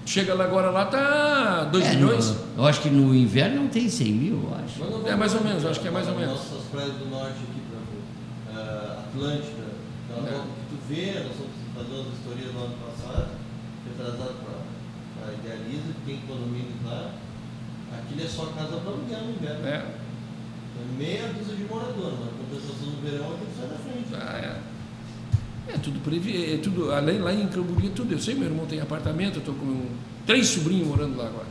Chega lá agora, lá tá 2 É, milhões. no- eu acho que no inverno não tem 100 mil, eu acho. É mais ou menos, acho que é mais ou menos. Nossas praias do norte aqui, por exemplo, Atlântida, É. volta que tu vê, nós fomos fazer umas histórias no ano passado, retrasado para a Idealiza, que tem condomínio lá. Aquilo é só casa para aluguel no inverno. É. É meia dúzia de morador, mas a compensação no verão aquilo sai da frente. Ah, é. É tudo previ... é tudo além lá em Camboriú é tudo. Eu sei, meu irmão tem apartamento, eu tô com três sobrinhos morando lá agora.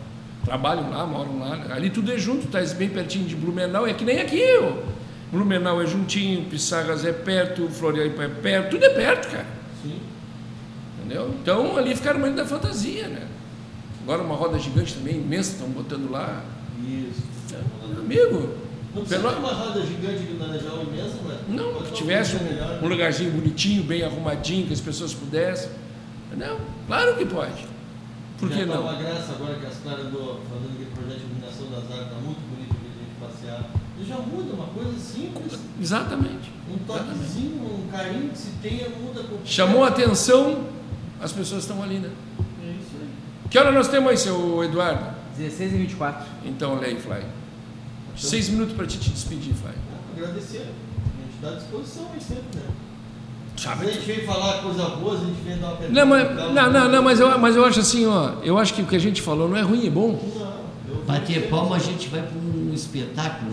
Trabalham lá, moram lá. Ali tudo é junto, tá bem pertinho de Blumenau, é que nem aqui, ó. Blumenau é juntinho, Pissarras é perto, Florianópolis é perto, tudo é perto, cara. Sim. Entendeu? Então ali ficaram muito da fantasia, né? Agora uma roda gigante também, imensa, estão botando lá. Isso. Amigo, Não precisa Pelo- ter uma roda gigante na região imensa, mas. Não, que tivesse um, um lugarzinho bonitinho, bem arrumadinho, que as pessoas pudessem. Não, claro que pode. Por que Já tá não? uma graça agora que as caras andou fazendo aquele projeto de iluminação das áreas, tá muito bonito pra gente passear. Já muda, uma coisa simples, Exatamente. um toquezinho, um carinho que se tenha, muda Chamou a atenção, as pessoas estão ali, né? Que hora nós temos aí, seu Eduardo? 16 e 24. Então, olha aí, Fly. Seis minutos para te, te despedir, Fly. Agradecer. A gente está à disposição aí sempre, né? Se a Sabe? gente veio falar coisa boa, a gente veio dar uma pergunta. Não, mas, não, não, não, mas, eu, mas eu acho assim, ó. Eu acho que o que a gente falou não é ruim, é bom. Não, Bater palma, a gente vai para um espetáculo.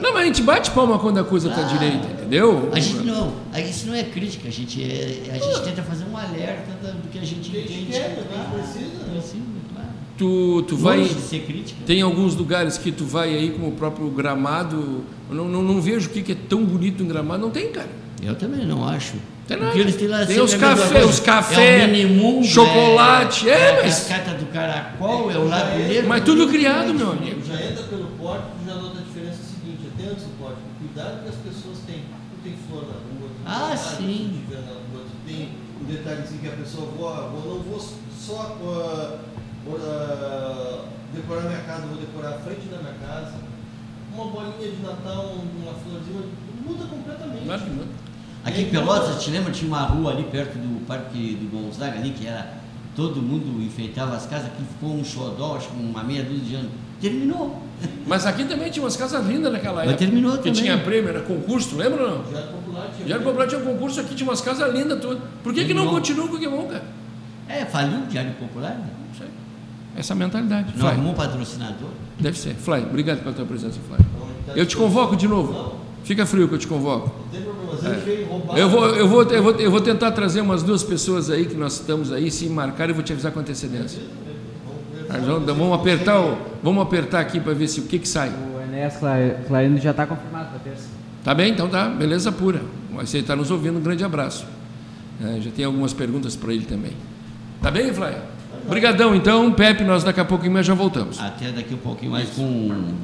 Não, mas a gente bate palma quando a coisa tá direita, entendeu? A gente não, a- isso não é crítica, a gente, é, a gente tenta fazer um alerta do que a gente O que a entende. quer, o que a gente precisa? Precisa, claro. Tu, tu vai. Longe de ser crítica. Tem alguns lugares que tu vai aí, como o próprio gramado. Eu não, não, não vejo o que, que é tão bonito em gramado. Não tem, cara. Eu também não acho. Tem O nada. eles têm lá Tem os é a mesma café- coisa. os café, é o minimundo, chocolate, é, é, a mas- cascata do caracol, é o lago negro. Mas tudo criado, meu amigo. Já entra pelo porte, tu já nota a diferença seguinte, até antes do porte, o cuidado que as pessoas têm. Tu tem flor na rua, tu Ah, sim. árvore que tiver na rua, tu tem um detalhezinho que a pessoa vou, vou não vou só vou, ah, decorar minha casa, vou decorar a frente da minha casa. Uma bolinha de Natal, uma florzinha, muda completamente. Claro que não. Aqui em Pelotas, te lembra, tinha uma rua ali perto do Parque do Gonzaga ali, que era todo mundo enfeitava as casas, que ficou um xodó, acho que uma meia dúzia de anos. Terminou. Mas aqui também tinha umas casas lindas naquela Mas época. terminou que também. tinha prêmio, era concurso, tu lembra ou não? Já era popular, tinha. Um concurso aqui, tinha umas casas lindas todas. Por que, que não continua com o que é bom, cara? É, faliu o Diário Popular, né? Não sei. Essa é a mentalidade. Não arrumou um patrocinador. Deve ser. Fly, obrigado pela tua presença, Fly. Então, tá Eu te convoco de novo. Não, Fica frio que eu te convoco. roubar. Eu vou, eu, vou, eu, vou, eu vou tentar trazer umas duas pessoas aí que nós estamos aí, se marcar, eu vou te avisar com antecedência. Vamos, vamos apertar, o- vamos apertar aqui para ver se o que, que sai. O Enéas Cla- Clarindo já está confirmado para terça. Tá bem? Então tá, beleza pura. Você está nos ouvindo, um grande abraço. É, já tem algumas perguntas para ele também. Tá bem, Flávio? Obrigadão, então. Pepe, nós daqui a pouquinho mais já voltamos. Até daqui um pouquinho mais com